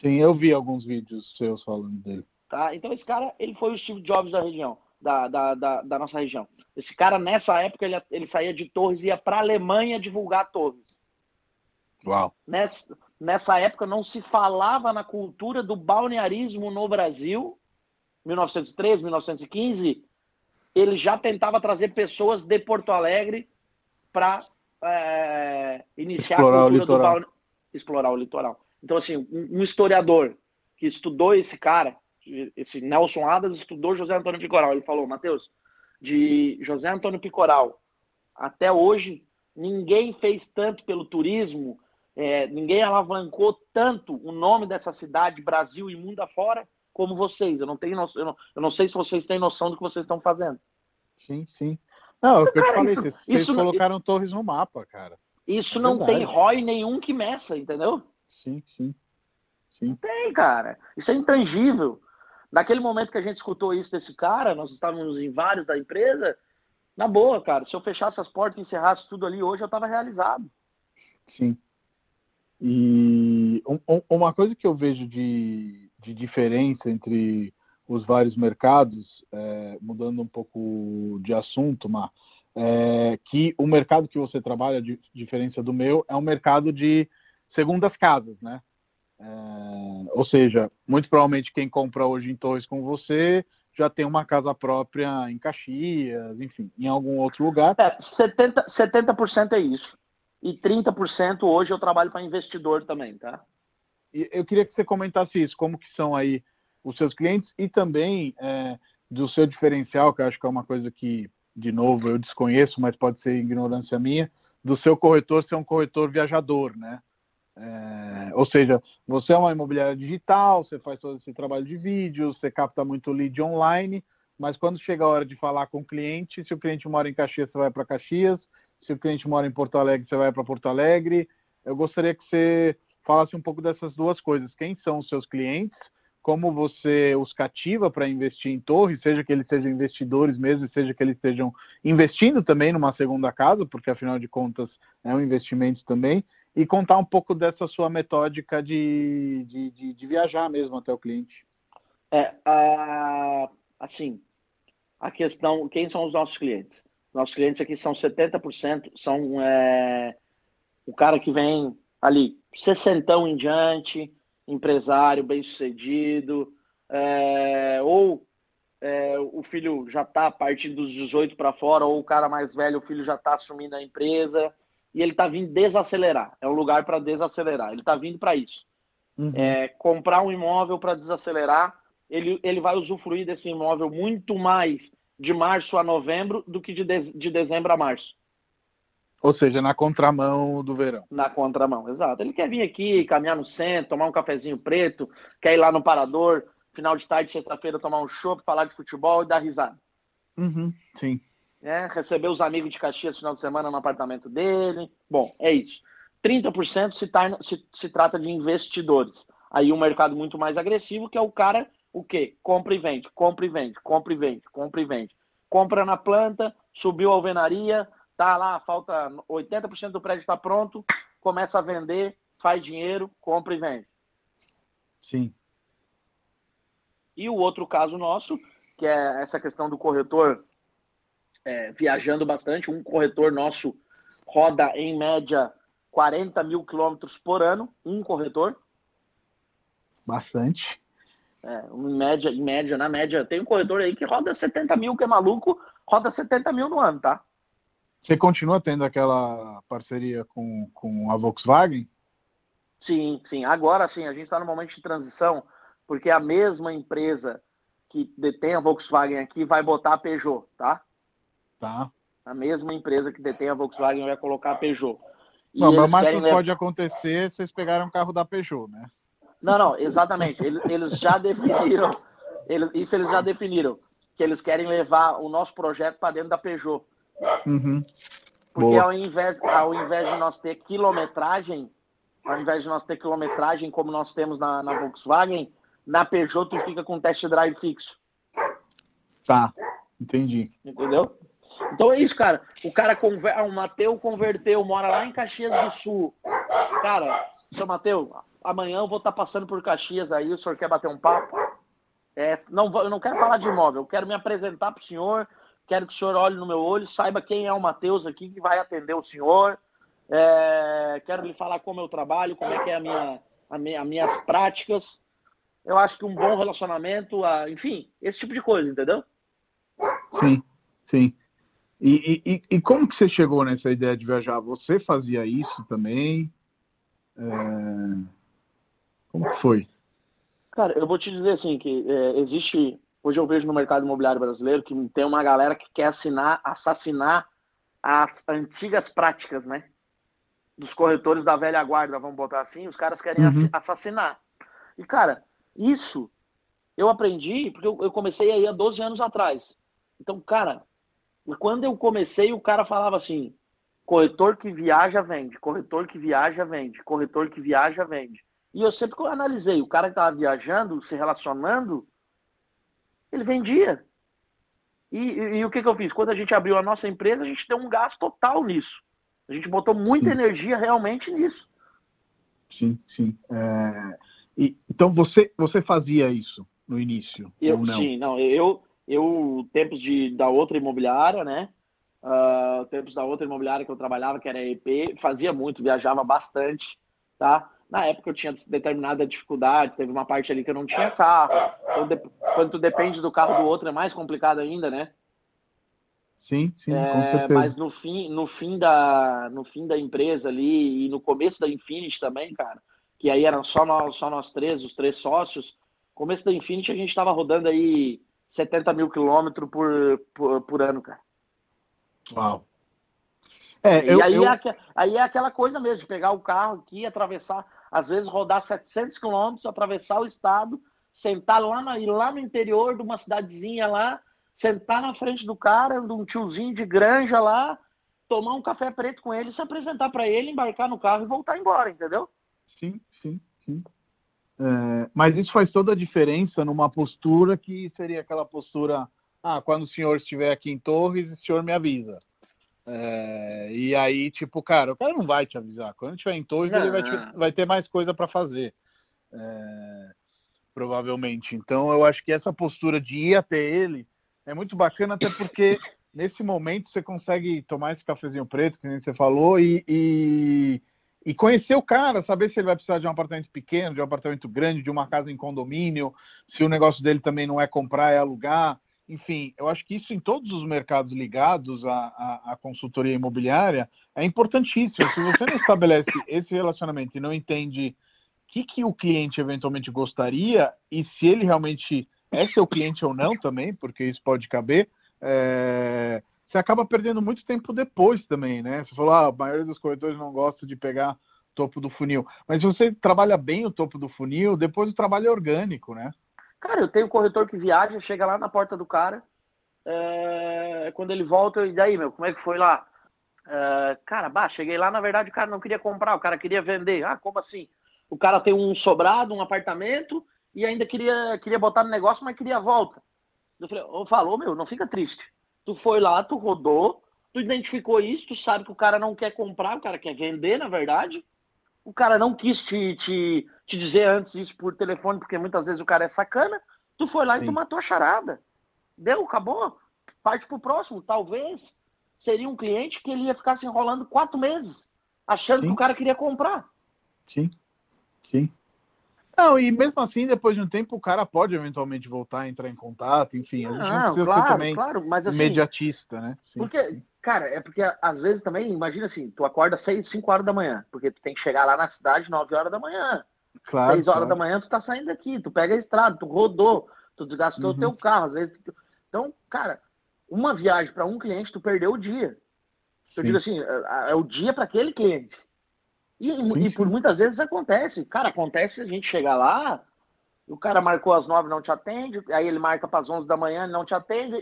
Sim, eu vi alguns vídeos seus falando dele. Tá? Então esse cara, ele foi o Steve Jobs da região, da, da, da, da nossa região. Esse cara, nessa época, ele, ele saía de Torres e ia para a Alemanha divulgar Torres. Uau. Nessa, nessa época não se falava na cultura do balnearismo no Brasil 1913, 1915, ele já tentava trazer pessoas de Porto Alegre para é, iniciar explorar a cultura do balne... explorar o litoral. Então, assim, um, um, historiador que estudou esse cara, esse Nelson Adams, estudou José Antônio Picoral. Ele falou, Matheus, de José Antônio Picoral até hoje, ninguém fez tanto pelo turismo, é, ninguém alavancou tanto o nome dessa cidade, Brasil e mundo afora, como vocês. Eu não tenho noção, eu não, eu não sei se vocês têm noção do que vocês estão fazendo. Sim, sim. Não, é o que eu te falei, isso, vocês isso, colocaram isso, torres no mapa, cara. Isso é não verdade. tem ROI nenhum que meça, entendeu? Sim, sim. sim. Não tem, cara. Isso é intangível. Naquele momento que a gente escutou isso desse cara, nós estávamos em vários da empresa, na boa, cara, se eu fechasse as portas e encerrasse tudo ali hoje, eu estava realizado. Sim. E um, uma coisa que eu vejo de, de diferença entre os vários mercados, é, mudando um pouco de assunto, Mar, é, que o mercado que você trabalha, de diferença do meu, é um mercado de segundas casas, né? É, ou seja, muito provavelmente quem compra hoje em Torres com você já tem uma casa própria em Caxias, enfim, em algum outro lugar. É, 70%, 70 é isso. E 30% hoje eu trabalho para investidor também, tá? E eu queria que você comentasse isso, como que são aí os seus clientes e também é, do seu diferencial, que eu acho que é uma coisa que, de novo, eu desconheço, mas pode ser ignorância minha, do seu corretor ser um corretor viajador, né? É, ou seja, você é uma imobiliária digital, você faz todo esse trabalho de vídeo, você capta muito lead online, mas quando chega a hora de falar com o cliente, se o cliente mora em Caxias, você vai para Caxias, se o cliente mora em Porto Alegre, você vai para Porto Alegre. Eu gostaria que você falasse um pouco dessas duas coisas. Quem são os seus clientes? Como você os cativa para investir em torres, seja que eles sejam investidores mesmo, seja que eles estejam investindo também numa segunda casa, porque afinal de contas é um investimento também, e contar um pouco dessa sua metódica de, de, de, de viajar mesmo até o cliente. É, a, assim, a questão, quem são os nossos clientes? Nossos clientes aqui são 70%, são é, o cara que vem ali, sessentão em diante, empresário bem sucedido, é, ou é, o filho já está a partir dos 18 para fora, ou o cara mais velho, o filho já está assumindo a empresa, e ele está vindo desacelerar. É um lugar para desacelerar. Ele está vindo para isso. Uhum. É, comprar um imóvel para desacelerar, ele, ele vai usufruir desse imóvel muito mais de março a novembro do que de, de, de dezembro a março. Ou seja, na contramão do verão. Na contramão, exato. Ele quer vir aqui, caminhar no centro, tomar um cafezinho preto, quer ir lá no parador, final de tarde, sexta-feira, tomar um chopp, falar de futebol e dar risada. Uhum, sim. Né? Receber os amigos de Caxias no final de semana no apartamento dele. Bom, é isso. 30% se, tarna, se, se trata de investidores. Aí um mercado muito mais agressivo, que é o cara, o quê? Compra e vende, compra e vende, compra e vende, compra e vende. Compra na planta, subiu a alvenaria, tá lá, falta 80% do prédio está pronto, começa a vender, faz dinheiro, compra e vende. Sim. E o outro caso nosso, que é essa questão do corretor é, viajando bastante, um corretor nosso roda em média 40 mil quilômetros por ano, um corretor. Bastante. É, em média, em média, na média, tem um corretor aí que roda 70 mil, que é maluco, roda 70 mil no ano, tá? Você continua tendo aquela parceria com, com a Volkswagen? Sim, sim. Agora sim, a gente está no momento de transição, porque a mesma empresa que detém a Volkswagen aqui vai botar a Peugeot, tá? Tá. A mesma empresa que detém a Volkswagen vai colocar a Peugeot. não, mas mais que levar... pode acontecer, vocês pegaram um carro da Peugeot, né? Não, não, exatamente. Eles, eles já definiram, eles, isso eles já definiram, que eles querem levar o nosso projeto para dentro da Peugeot. Uhum. Porque ao invés, ao invés de nós ter quilometragem, ao invés de nós ter quilometragem como nós temos na, na Volkswagen, na Peugeot tu fica com test drive fixo. Tá, entendi. Entendeu? Então é isso, cara. O cara conver... ah, o Mateu converteu, mora lá em Caxias do Sul. Cara, seu Mateu, amanhã eu vou estar tá passando por Caxias aí, o senhor quer bater um papo? É, não, eu não quero falar de imóvel, eu quero me apresentar para o senhor, quero que o senhor olhe no meu olho, saiba quem é o Matheus aqui que vai atender o senhor. É, quero lhe falar como eu trabalho, como é que é a minha, a minha, as minhas práticas. Eu acho que um bom relacionamento, enfim, esse tipo de coisa, entendeu? Sim, sim. E, e, e, como que você chegou nessa ideia de viajar? Você fazia isso também? É... Como que foi? Cara, eu vou te dizer assim, que é, existe, hoje eu vejo no mercado imobiliário brasileiro que tem uma galera que quer assinar, assassinar as antigas práticas, né? Dos corretores da velha guarda, vamos botar assim, os caras querem uhum. assassinar. E, cara, isso eu aprendi porque eu, eu comecei aí há 12 anos atrás. Então, cara, quando eu comecei, o cara falava assim, corretor que viaja vende, corretor que viaja vende, corretor que viaja vende. E eu sempre analisei, o cara que estava viajando, se relacionando, ele vendia. E, e, e, o que, que eu fiz? Quando a gente abriu a nossa empresa, a gente deu um gasto total nisso. A gente botou muita sim. energia realmente nisso. Sim, sim. É... E, então você, você fazia isso no início? Eu, não? Sim, não. Eu, eu, tempos de, da outra imobiliária, né? Uh, tempos da outra imobiliária que eu trabalhava, que era a EP, fazia muito, viajava bastante, tá? Na época eu tinha determinada dificuldade, teve uma parte ali que eu não tinha carro. Então, de, quando tu depende do carro do outro é mais complicado ainda, né? Sim, sim, é, Mas no fim, no fim da, no fim da empresa ali e no começo da Infinity também, cara, que aí eram só nós, só nós três, os três sócios. Começo da Infinity a gente estava rodando aí 70 mil quilômetros por, por, por, ano, cara. Uau. É, eu, e aí, eu... É, aí é aquela coisa mesmo, de pegar o carro aqui, atravessar, às vezes rodar 700 quilômetros, atravessar o estado, sentar lá, na, lá no interior de uma cidadezinha lá, sentar na frente do cara, de um tiozinho de granja lá, tomar um café preto com ele, se apresentar para ele, embarcar no carro e voltar embora, entendeu? Sim, sim, sim. É, mas isso faz toda a diferença numa postura que seria aquela postura, ah, quando o senhor estiver aqui em Torres, o senhor me avisa. É, e aí, tipo, cara, o cara não vai te avisar. Quando estiver em Torres, não. ele vai, te, vai, ter mais coisa para fazer. É, provavelmente. Então eu acho que essa postura de ir até ele é muito bacana, até porque nesse momento você consegue tomar esse cafezinho preto, que nem você falou, e, e e conhecer o cara, saber se ele vai precisar de um apartamento pequeno, de um apartamento grande, de uma casa em condomínio, se o negócio dele também não é comprar, é alugar. Enfim, eu acho que isso em todos os mercados ligados à, à, à consultoria imobiliária é importantíssimo. Se você não estabelece esse relacionamento e não entende o que, que o cliente eventualmente gostaria e se ele realmente é seu cliente ou não também, porque isso pode caber, é, você acaba perdendo muito tempo depois também, né? Você falou, ah, a maioria dos corretores não gosta de pegar topo do funil. Mas se você trabalha bem o topo do funil, depois o trabalho é orgânico, né? Cara, eu tenho um corretor que viaja, chega lá na porta do cara, é... quando ele volta, e daí, meu, como é que foi lá? Uh, cara, bah, cheguei lá, na verdade o cara não queria comprar, o cara queria vender. Ah, como assim? O cara tem um sobrado, um apartamento, e ainda queria, queria botar no negócio, mas queria a volta. Eu falei, eu falou, meu, não fica triste. Tu foi lá, tu rodou, tu identificou isso, tu sabe que o cara não quer comprar, o cara quer vender, na verdade. O cara não quis te, te, te dizer antes isso por telefone, porque muitas vezes o cara é sacana. Tu foi lá Sim. e tu matou a charada. Deu, acabou. Parte pro próximo. Talvez seria um cliente que ele ia ficar se enrolando quatro meses, achando Sim. que o cara queria comprar. Sim. Sim. Não, e mesmo assim, depois de um tempo, o cara pode eventualmente voltar a entrar em contato, enfim, a gente não, não precisa claro, ser também claro, mas, assim, imediatista, né? Sim, porque, cara, é porque às vezes também, imagina assim, tu acorda seis, cinco horas da manhã, porque tu tem que chegar lá na cidade nove horas da manhã. Claro, seis horas claro. da manhã tu tá saindo daqui, tu pega a estrada, tu rodou, tu desgastou uhum. o teu carro, às vezes. Tu... Então, cara, uma viagem para um cliente, tu perdeu o dia. Eu sim. digo assim, é, é o dia para aquele cliente. E, e, por muitas vezes acontece. Cara, acontece a gente chegar lá, o cara marcou às nove não te atende, aí ele marca para as onze da manhã não te atende.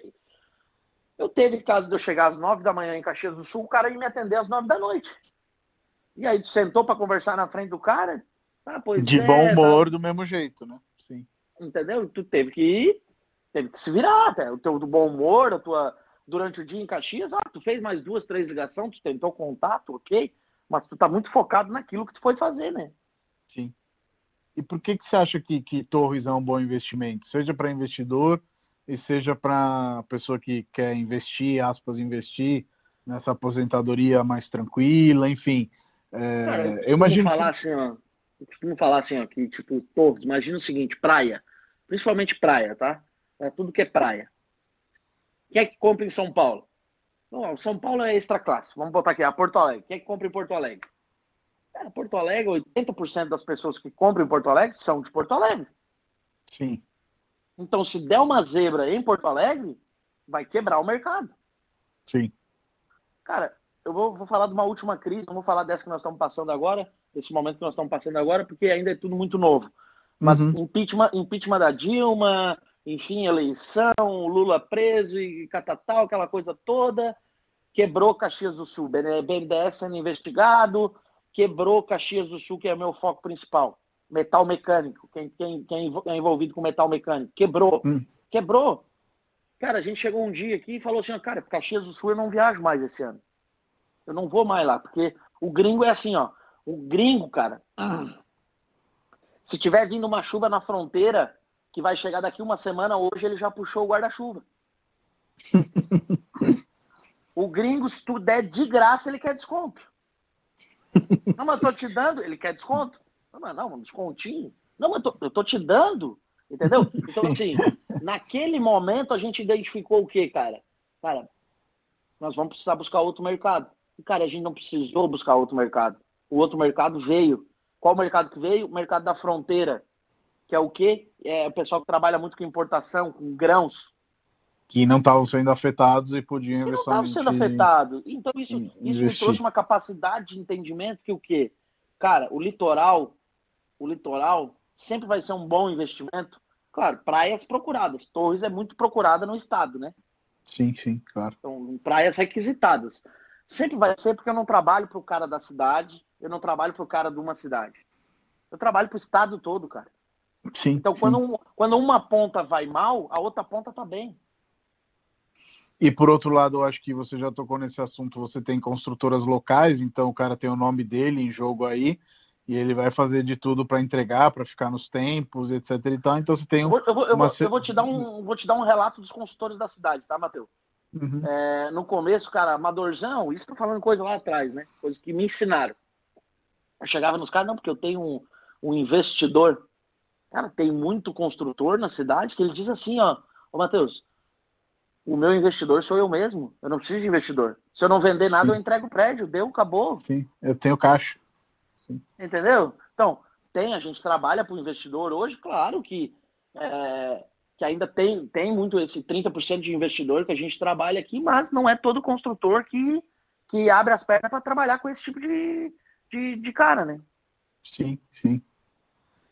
Eu teve caso de eu chegar às nove da manhã em Caxias do Sul, o cara ia me atender às nove da noite. E aí tu sentou para conversar na frente do cara? Ah, de é, bom humor tá... do mesmo jeito, né? Sim. Entendeu? Tu teve que ir, teve que se virar até. O teu do bom humor, a tua. Durante o dia em Caxias, ah, tu fez mais duas, três ligações, tu tentou contato, ok? Mas tu tá muito focado naquilo que tu foi fazer, né? Sim. E por que, que você acha que, que Torres é um bom investimento? Seja para investidor e seja para pessoa que quer investir, aspas, investir nessa aposentadoria mais tranquila, enfim. É, Cara, eu, eu imagino. Falar que... assim, ó, eu costumo falar assim, ó, que tipo, Torres, imagina o seguinte, praia. Principalmente praia, tá? É tudo que é praia. Quem é que compra em São Paulo? Não, São Paulo é extra classe. Vamos botar aqui, a Porto Alegre. Quem é que compra em Porto Alegre? Cara, Porto Alegre, 80% das pessoas que compram em Porto Alegre são de Porto Alegre. Sim. Então, se der uma zebra em Porto Alegre, vai quebrar o mercado. Sim. Cara, eu vou, vou falar de uma última crise, não vou falar dessa que nós estamos passando agora, desse momento que nós estamos passando agora, porque ainda é tudo muito novo. Mas uhum. impeachment, impeachment da Dilma, enfim, eleição, Lula preso e catatal, aquela coisa toda, quebrou Caxias do Sul, BNDES sendo investigado, quebrou Caxias do Sul, que é o meu foco principal. Metal mecânico, quem, quem, quem é envolvido com metal mecânico, quebrou, hum. quebrou. Cara, a gente chegou um dia aqui e falou assim, cara, Caxias do Sul eu não viajo mais esse ano. Eu não vou mais lá, porque o gringo é assim, ó. O gringo, cara, se tiver vindo uma chuva na fronteira, que vai chegar daqui uma semana, hoje ele já puxou o guarda-chuva. o gringo, se tu der de graça, ele quer desconto. Não, mas eu tô te dando, ele quer desconto. Não, mas não, um descontinho. Não, mas eu tô, eu tô te dando. Entendeu? Então, assim, naquele momento a gente identificou o que, cara? Cara, nós vamos precisar buscar outro mercado. E, cara, a gente não precisou buscar outro mercado. O outro mercado veio. Qual mercado que veio? O mercado da fronteira que é o quê? É o pessoal que trabalha muito com importação, com grãos. Que não estavam sendo afetados e podiam investir. Não estavam sendo afetados. Então isso, isso me trouxe uma capacidade de entendimento que o quê? Cara, o litoral, o litoral sempre vai ser um bom investimento. Claro, praias procuradas. Torres é muito procurada no estado, né? Sim, sim, claro. Então, praias requisitadas. Sempre vai ser porque eu não trabalho para o cara da cidade, eu não trabalho para o cara de uma cidade. Eu trabalho para o estado todo, cara. Sim, então. Quando, um, quando uma ponta vai mal, a outra ponta está bem. E por outro lado, eu acho que você já tocou nesse assunto, você tem construtoras locais, então o cara tem o nome dele em jogo aí, e ele vai fazer de tudo para entregar, para ficar nos tempos, etc. E tal. Então você tem um, eu, vou, eu, uma... eu, vou, te dar um, vou te dar um relato dos consultores da cidade, tá, Matheus? Uhum. É, no começo, cara, amadorzão, isso tô falando coisa lá atrás, né? Coisa que me ensinaram. Eu chegava nos caras, não, porque eu tenho um, um investidor Cara, tem muito construtor na cidade que ele diz assim, ó, ô Matheus, o meu investidor sou eu mesmo. Eu não preciso de investidor. Se eu não vender nada, Sim. eu entrego o prédio. Deu, acabou. Sim, eu tenho caixa. Sim. Entendeu? Então, tem, a gente trabalha para o investidor hoje, claro que, é, que ainda tem, tem muito esse 30% de investidor que a gente trabalha aqui, mas não é todo construtor que, que abre as pernas para trabalhar com esse tipo de, de, de cara, né? Sim, sim.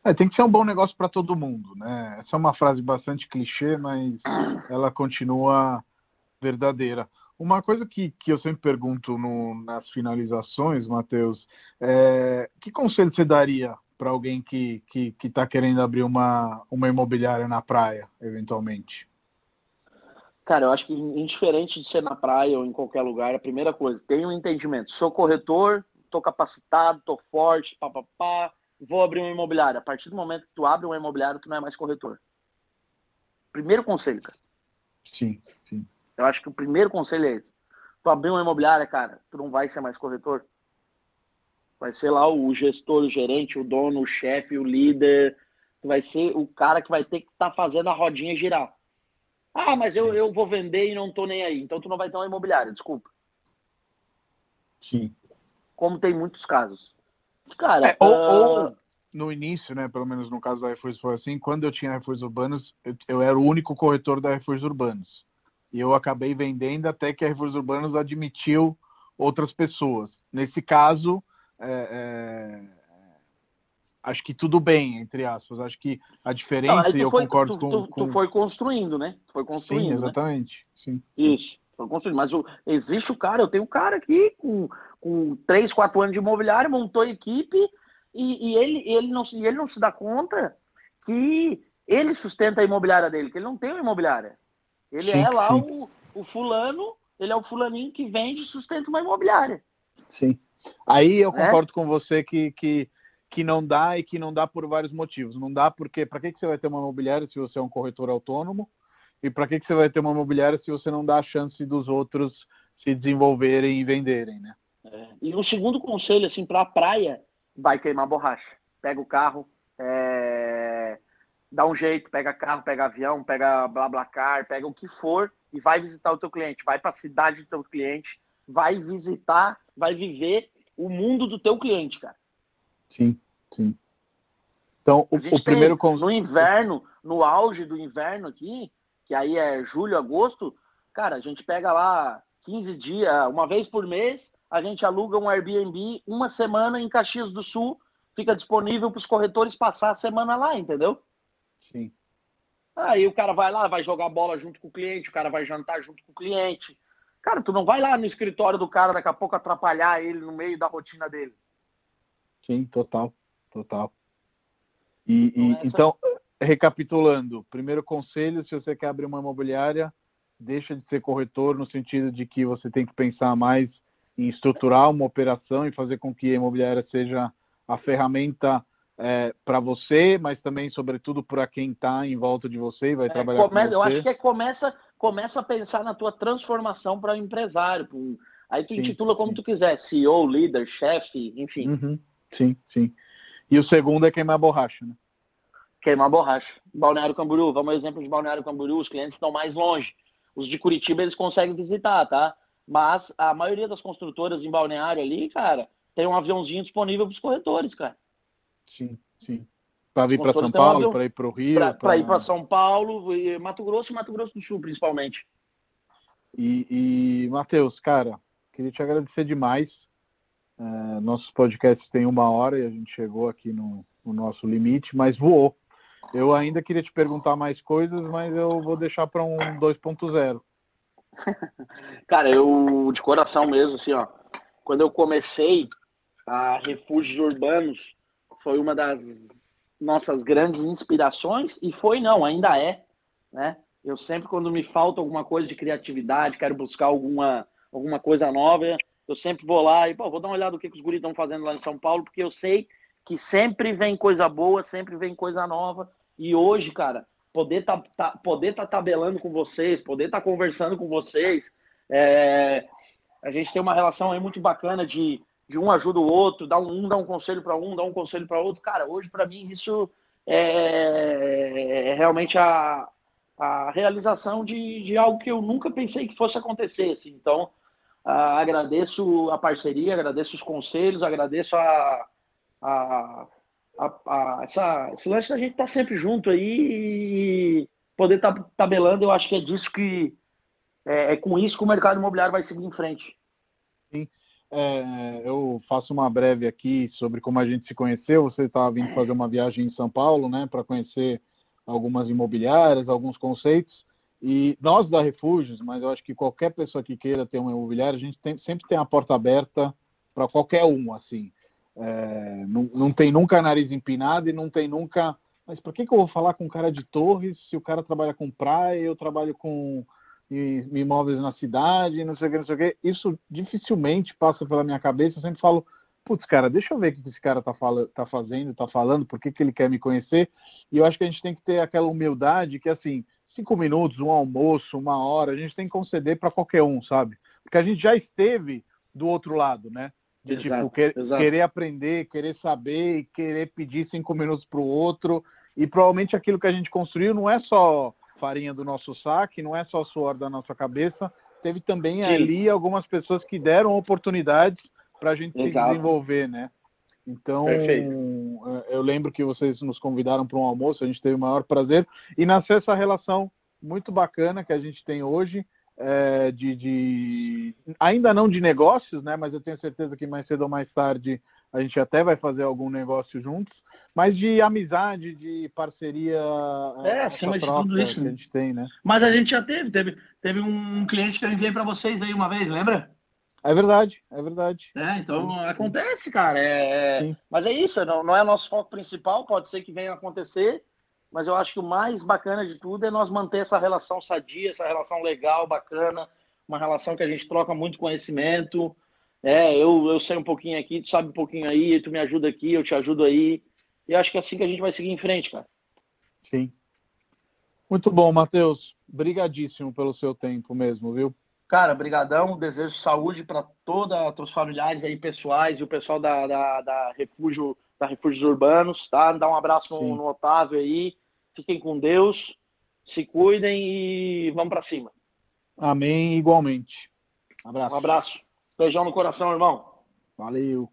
É, tem que ser um bom negócio para todo mundo, né? Essa é uma frase bastante clichê, mas ela continua verdadeira. Uma coisa que, que eu sempre pergunto no, nas finalizações, Matheus, é, que conselho você daria para alguém que está que, que tá querendo abrir uma, uma imobiliária na praia, eventualmente? Cara, eu acho que indiferente de ser na praia ou em qualquer lugar, a primeira coisa, tenha um entendimento. Sou corretor, estou capacitado, estou forte, papapá, vou abrir uma imobiliária. A partir do momento que tu abre uma imobiliária, tu não é mais corretor. Primeiro conselho, cara. Sim, sim. Eu acho que o primeiro conselho é esse. Tu abrir uma imobiliária, cara, tu não vai ser mais corretor. Vai ser lá o gestor, o gerente, o dono, o chefe, o líder. Tu vai ser o cara que vai ter que estar tá fazendo a rodinha girar. Ah, mas eu, eu vou vender e não tô nem aí. Então tu não vai ter uma imobiliária, desculpa. Sim. Como tem muitos casos. Cara, é, ou, uh... ou, no início, né, pelo menos no caso da Refúgios foi assim, quando eu tinha Refúgios Urbanos, eu, eu, era o único corretor da Refúgios Urbanos. E eu acabei vendendo até que a Refúgios Urbanos admitiu outras pessoas. Nesse caso, é, é, acho que tudo bem, entre aspas. Acho que a diferença, e eu foi, concordo tu, com, tu, tu, foi construindo, né? foi construindo. Sim, né? exatamente. Né? Sim. Isso. Construindo. Mas o, existe o cara, eu tenho um cara aqui com, com 3, 4 anos de imobiliário, montou equipe e, e ele, ele, não, ele não se dá conta que ele sustenta a imobiliária dele, que ele não tem uma imobiliária. Ele sim, é lá o, o fulano, ele é o fulaninho que vende e sustenta uma imobiliária. Sim. Aí eu é? concordo é? com você que, que, que não dá e que não dá por vários motivos. Não dá porque para que, que você vai ter uma imobiliária se você é um corretor autônomo? E para que, que você vai ter uma imobiliária se você não dá a chance dos outros se desenvolverem e venderem, né? É. E o segundo conselho, assim, para a praia, vai queimar borracha. Pega o carro, é... dá um jeito, pega carro, pega avião, pega BlaBlaCar, pega o que for e vai visitar o teu cliente. Vai para a cidade do teu cliente, vai visitar, vai viver o mundo do teu cliente, cara. Sim, sim. Então, o, o primeiro conselho... No inverno, no auge do inverno aqui, que aí é julho, agosto, cara, a gente pega lá 15 dias, uma vez por mês, a gente aluga um Airbnb uma semana em Caxias do Sul, fica disponível para os corretores passar a semana lá, entendeu? Sim. Aí o cara vai lá, vai jogar bola junto com o cliente, o cara vai jantar junto com o cliente. Cara, tu não vai lá no escritório do cara daqui a pouco atrapalhar ele no meio da rotina dele. Sim, total, total. E, e então, então, recapitulando, primeiro conselho, se você quer abrir uma imobiliária, deixa de ser corretor no sentido de que você tem que pensar mais em estruturar uma operação e fazer com que a imobiliária seja a ferramenta é, para você, mas também, sobretudo, para quem está em volta de você e vai é, trabalhar começa, com você. Eu acho que é, começa, começa a pensar na tua transformação para empresário. Pro, aí tu sim, intitula como sim. tu quiser, CEO, líder, chefe, enfim. Uhum, sim, sim. E o segundo é queimar borracha, né? Queimar borracha. Balneário Camboriú, vamos ao exemplo de Balneário Camboriú, os clientes estão mais longe. Os de Curitiba eles conseguem visitar, tá? Mas a maioria das construtoras em balneário ali, cara, tem um aviãozinho disponível para os corretores, cara. Sim, sim. Para vir para São Paulo, um para ir para o Rio. Para pra... ir para São Paulo, e Mato Grosso e Mato Grosso do Sul, principalmente. E, e Matheus, cara, queria te agradecer demais. É, nossos podcasts têm uma hora e a gente chegou aqui no, no nosso limite, mas voou. Eu ainda queria te perguntar mais coisas, mas eu vou deixar para um 2.0. Cara, eu de coração mesmo, assim, ó. Quando eu comecei a Refúgios Urbanos, foi uma das nossas grandes inspirações e foi não, ainda é, né? Eu sempre quando me falta alguma coisa de criatividade, quero buscar alguma alguma coisa nova, eu sempre vou lá e pô, vou dar uma olhada no que, que os guris estão fazendo lá em São Paulo, porque eu sei que sempre vem coisa boa, sempre vem coisa nova. E hoje, cara, poder tá, tá poder tá tabelando com vocês, poder estar tá conversando com vocês. É, a gente tem uma relação aí muito bacana de, de um ajuda o outro, dá um, um dá um conselho para um, dá um conselho para outro. Cara, hoje para mim isso é, é, realmente a, a realização de, de algo que eu nunca pensei que fosse acontecer. Assim. Então, agradeço a parceria, agradeço os conselhos, agradeço a, a a, a, essa, esse lance da gente estar tá sempre junto aí e poder estar tá tabelando, eu acho que é disso que é, é, com isso que o mercado imobiliário vai seguir em frente. Sim. É, eu faço uma breve aqui sobre como a gente se conheceu. Você estava vindo fazer uma viagem em São Paulo, né, para conhecer algumas imobiliárias, alguns conceitos. E nós da Refúgios, mas eu acho que qualquer pessoa que queira ter uma imobiliária, a gente tem, sempre tem a porta aberta para qualquer um, assim. É, não, não tem nunca nariz empinado e não tem nunca. Mas por que, que eu vou falar com um cara de torres se o cara trabalha com praia, eu trabalho com imóveis na cidade, não sei o que, não sei o que. Isso dificilmente passa pela minha cabeça. Eu sempre falo, putz, cara, deixa eu ver o que esse cara tá, fala, tá fazendo, tá falando, por que, que ele quer me conhecer. E eu acho que a gente tem que ter aquela humildade que, assim, cinco minutos, um almoço, uma hora, a gente tem que conceder para qualquer um, sabe? Porque a gente já esteve do outro lado, né? De tipo, exato, tipo, que, querer aprender, querer saber e querer pedir cinco minutos para o outro. E provavelmente aquilo que a gente construiu não é só farinha do nosso saque, não é só suor da nossa cabeça, teve também Sim. ali algumas pessoas que deram oportunidades para a gente Exato. se desenvolver, né? Então, Perfeito. É, eu lembro que vocês nos convidaram para um almoço, a gente teve o maior prazer, e nasceu essa relação muito bacana que a gente tem hoje, é, de, de, ainda não de negócios, né? Mas eu tenho certeza que mais cedo ou mais tarde a gente até vai fazer algum negócio juntos, mas de amizade, de parceria. É, acima de tudo isso. Que a gente tem, né? Mas a gente já teve, teve, teve um cliente que eu enviei para vocês aí uma vez, lembra? É verdade, é verdade. É, então acontece, cara. É, é... Mas é isso, não, não é nosso foco principal, pode ser que venha a acontecer, mas eu acho que o mais bacana de tudo é nós manter essa relação sadia, essa relação legal, bacana, uma relação que a gente troca muito conhecimento. É, eu, eu sei um pouquinho aqui, tu sabe um pouquinho aí, tu me ajuda aqui, eu te ajudo aí. E acho que é assim que a gente vai seguir em frente, cara. Sim. Muito bom, Matheus. Brigadíssimo pelo seu tempo mesmo, viu? Cara, brigadão. Desejo saúde para todos os familiares aí, pessoais e o pessoal da, da, da Refúgio, da Refúgios Urbanos, tá? Dá um abraço no, no Otávio aí. Fiquem com Deus, se cuidem e vamos para cima. Amém, igualmente. Abraço. Um abraço. Beijão no coração, irmão. Valeu.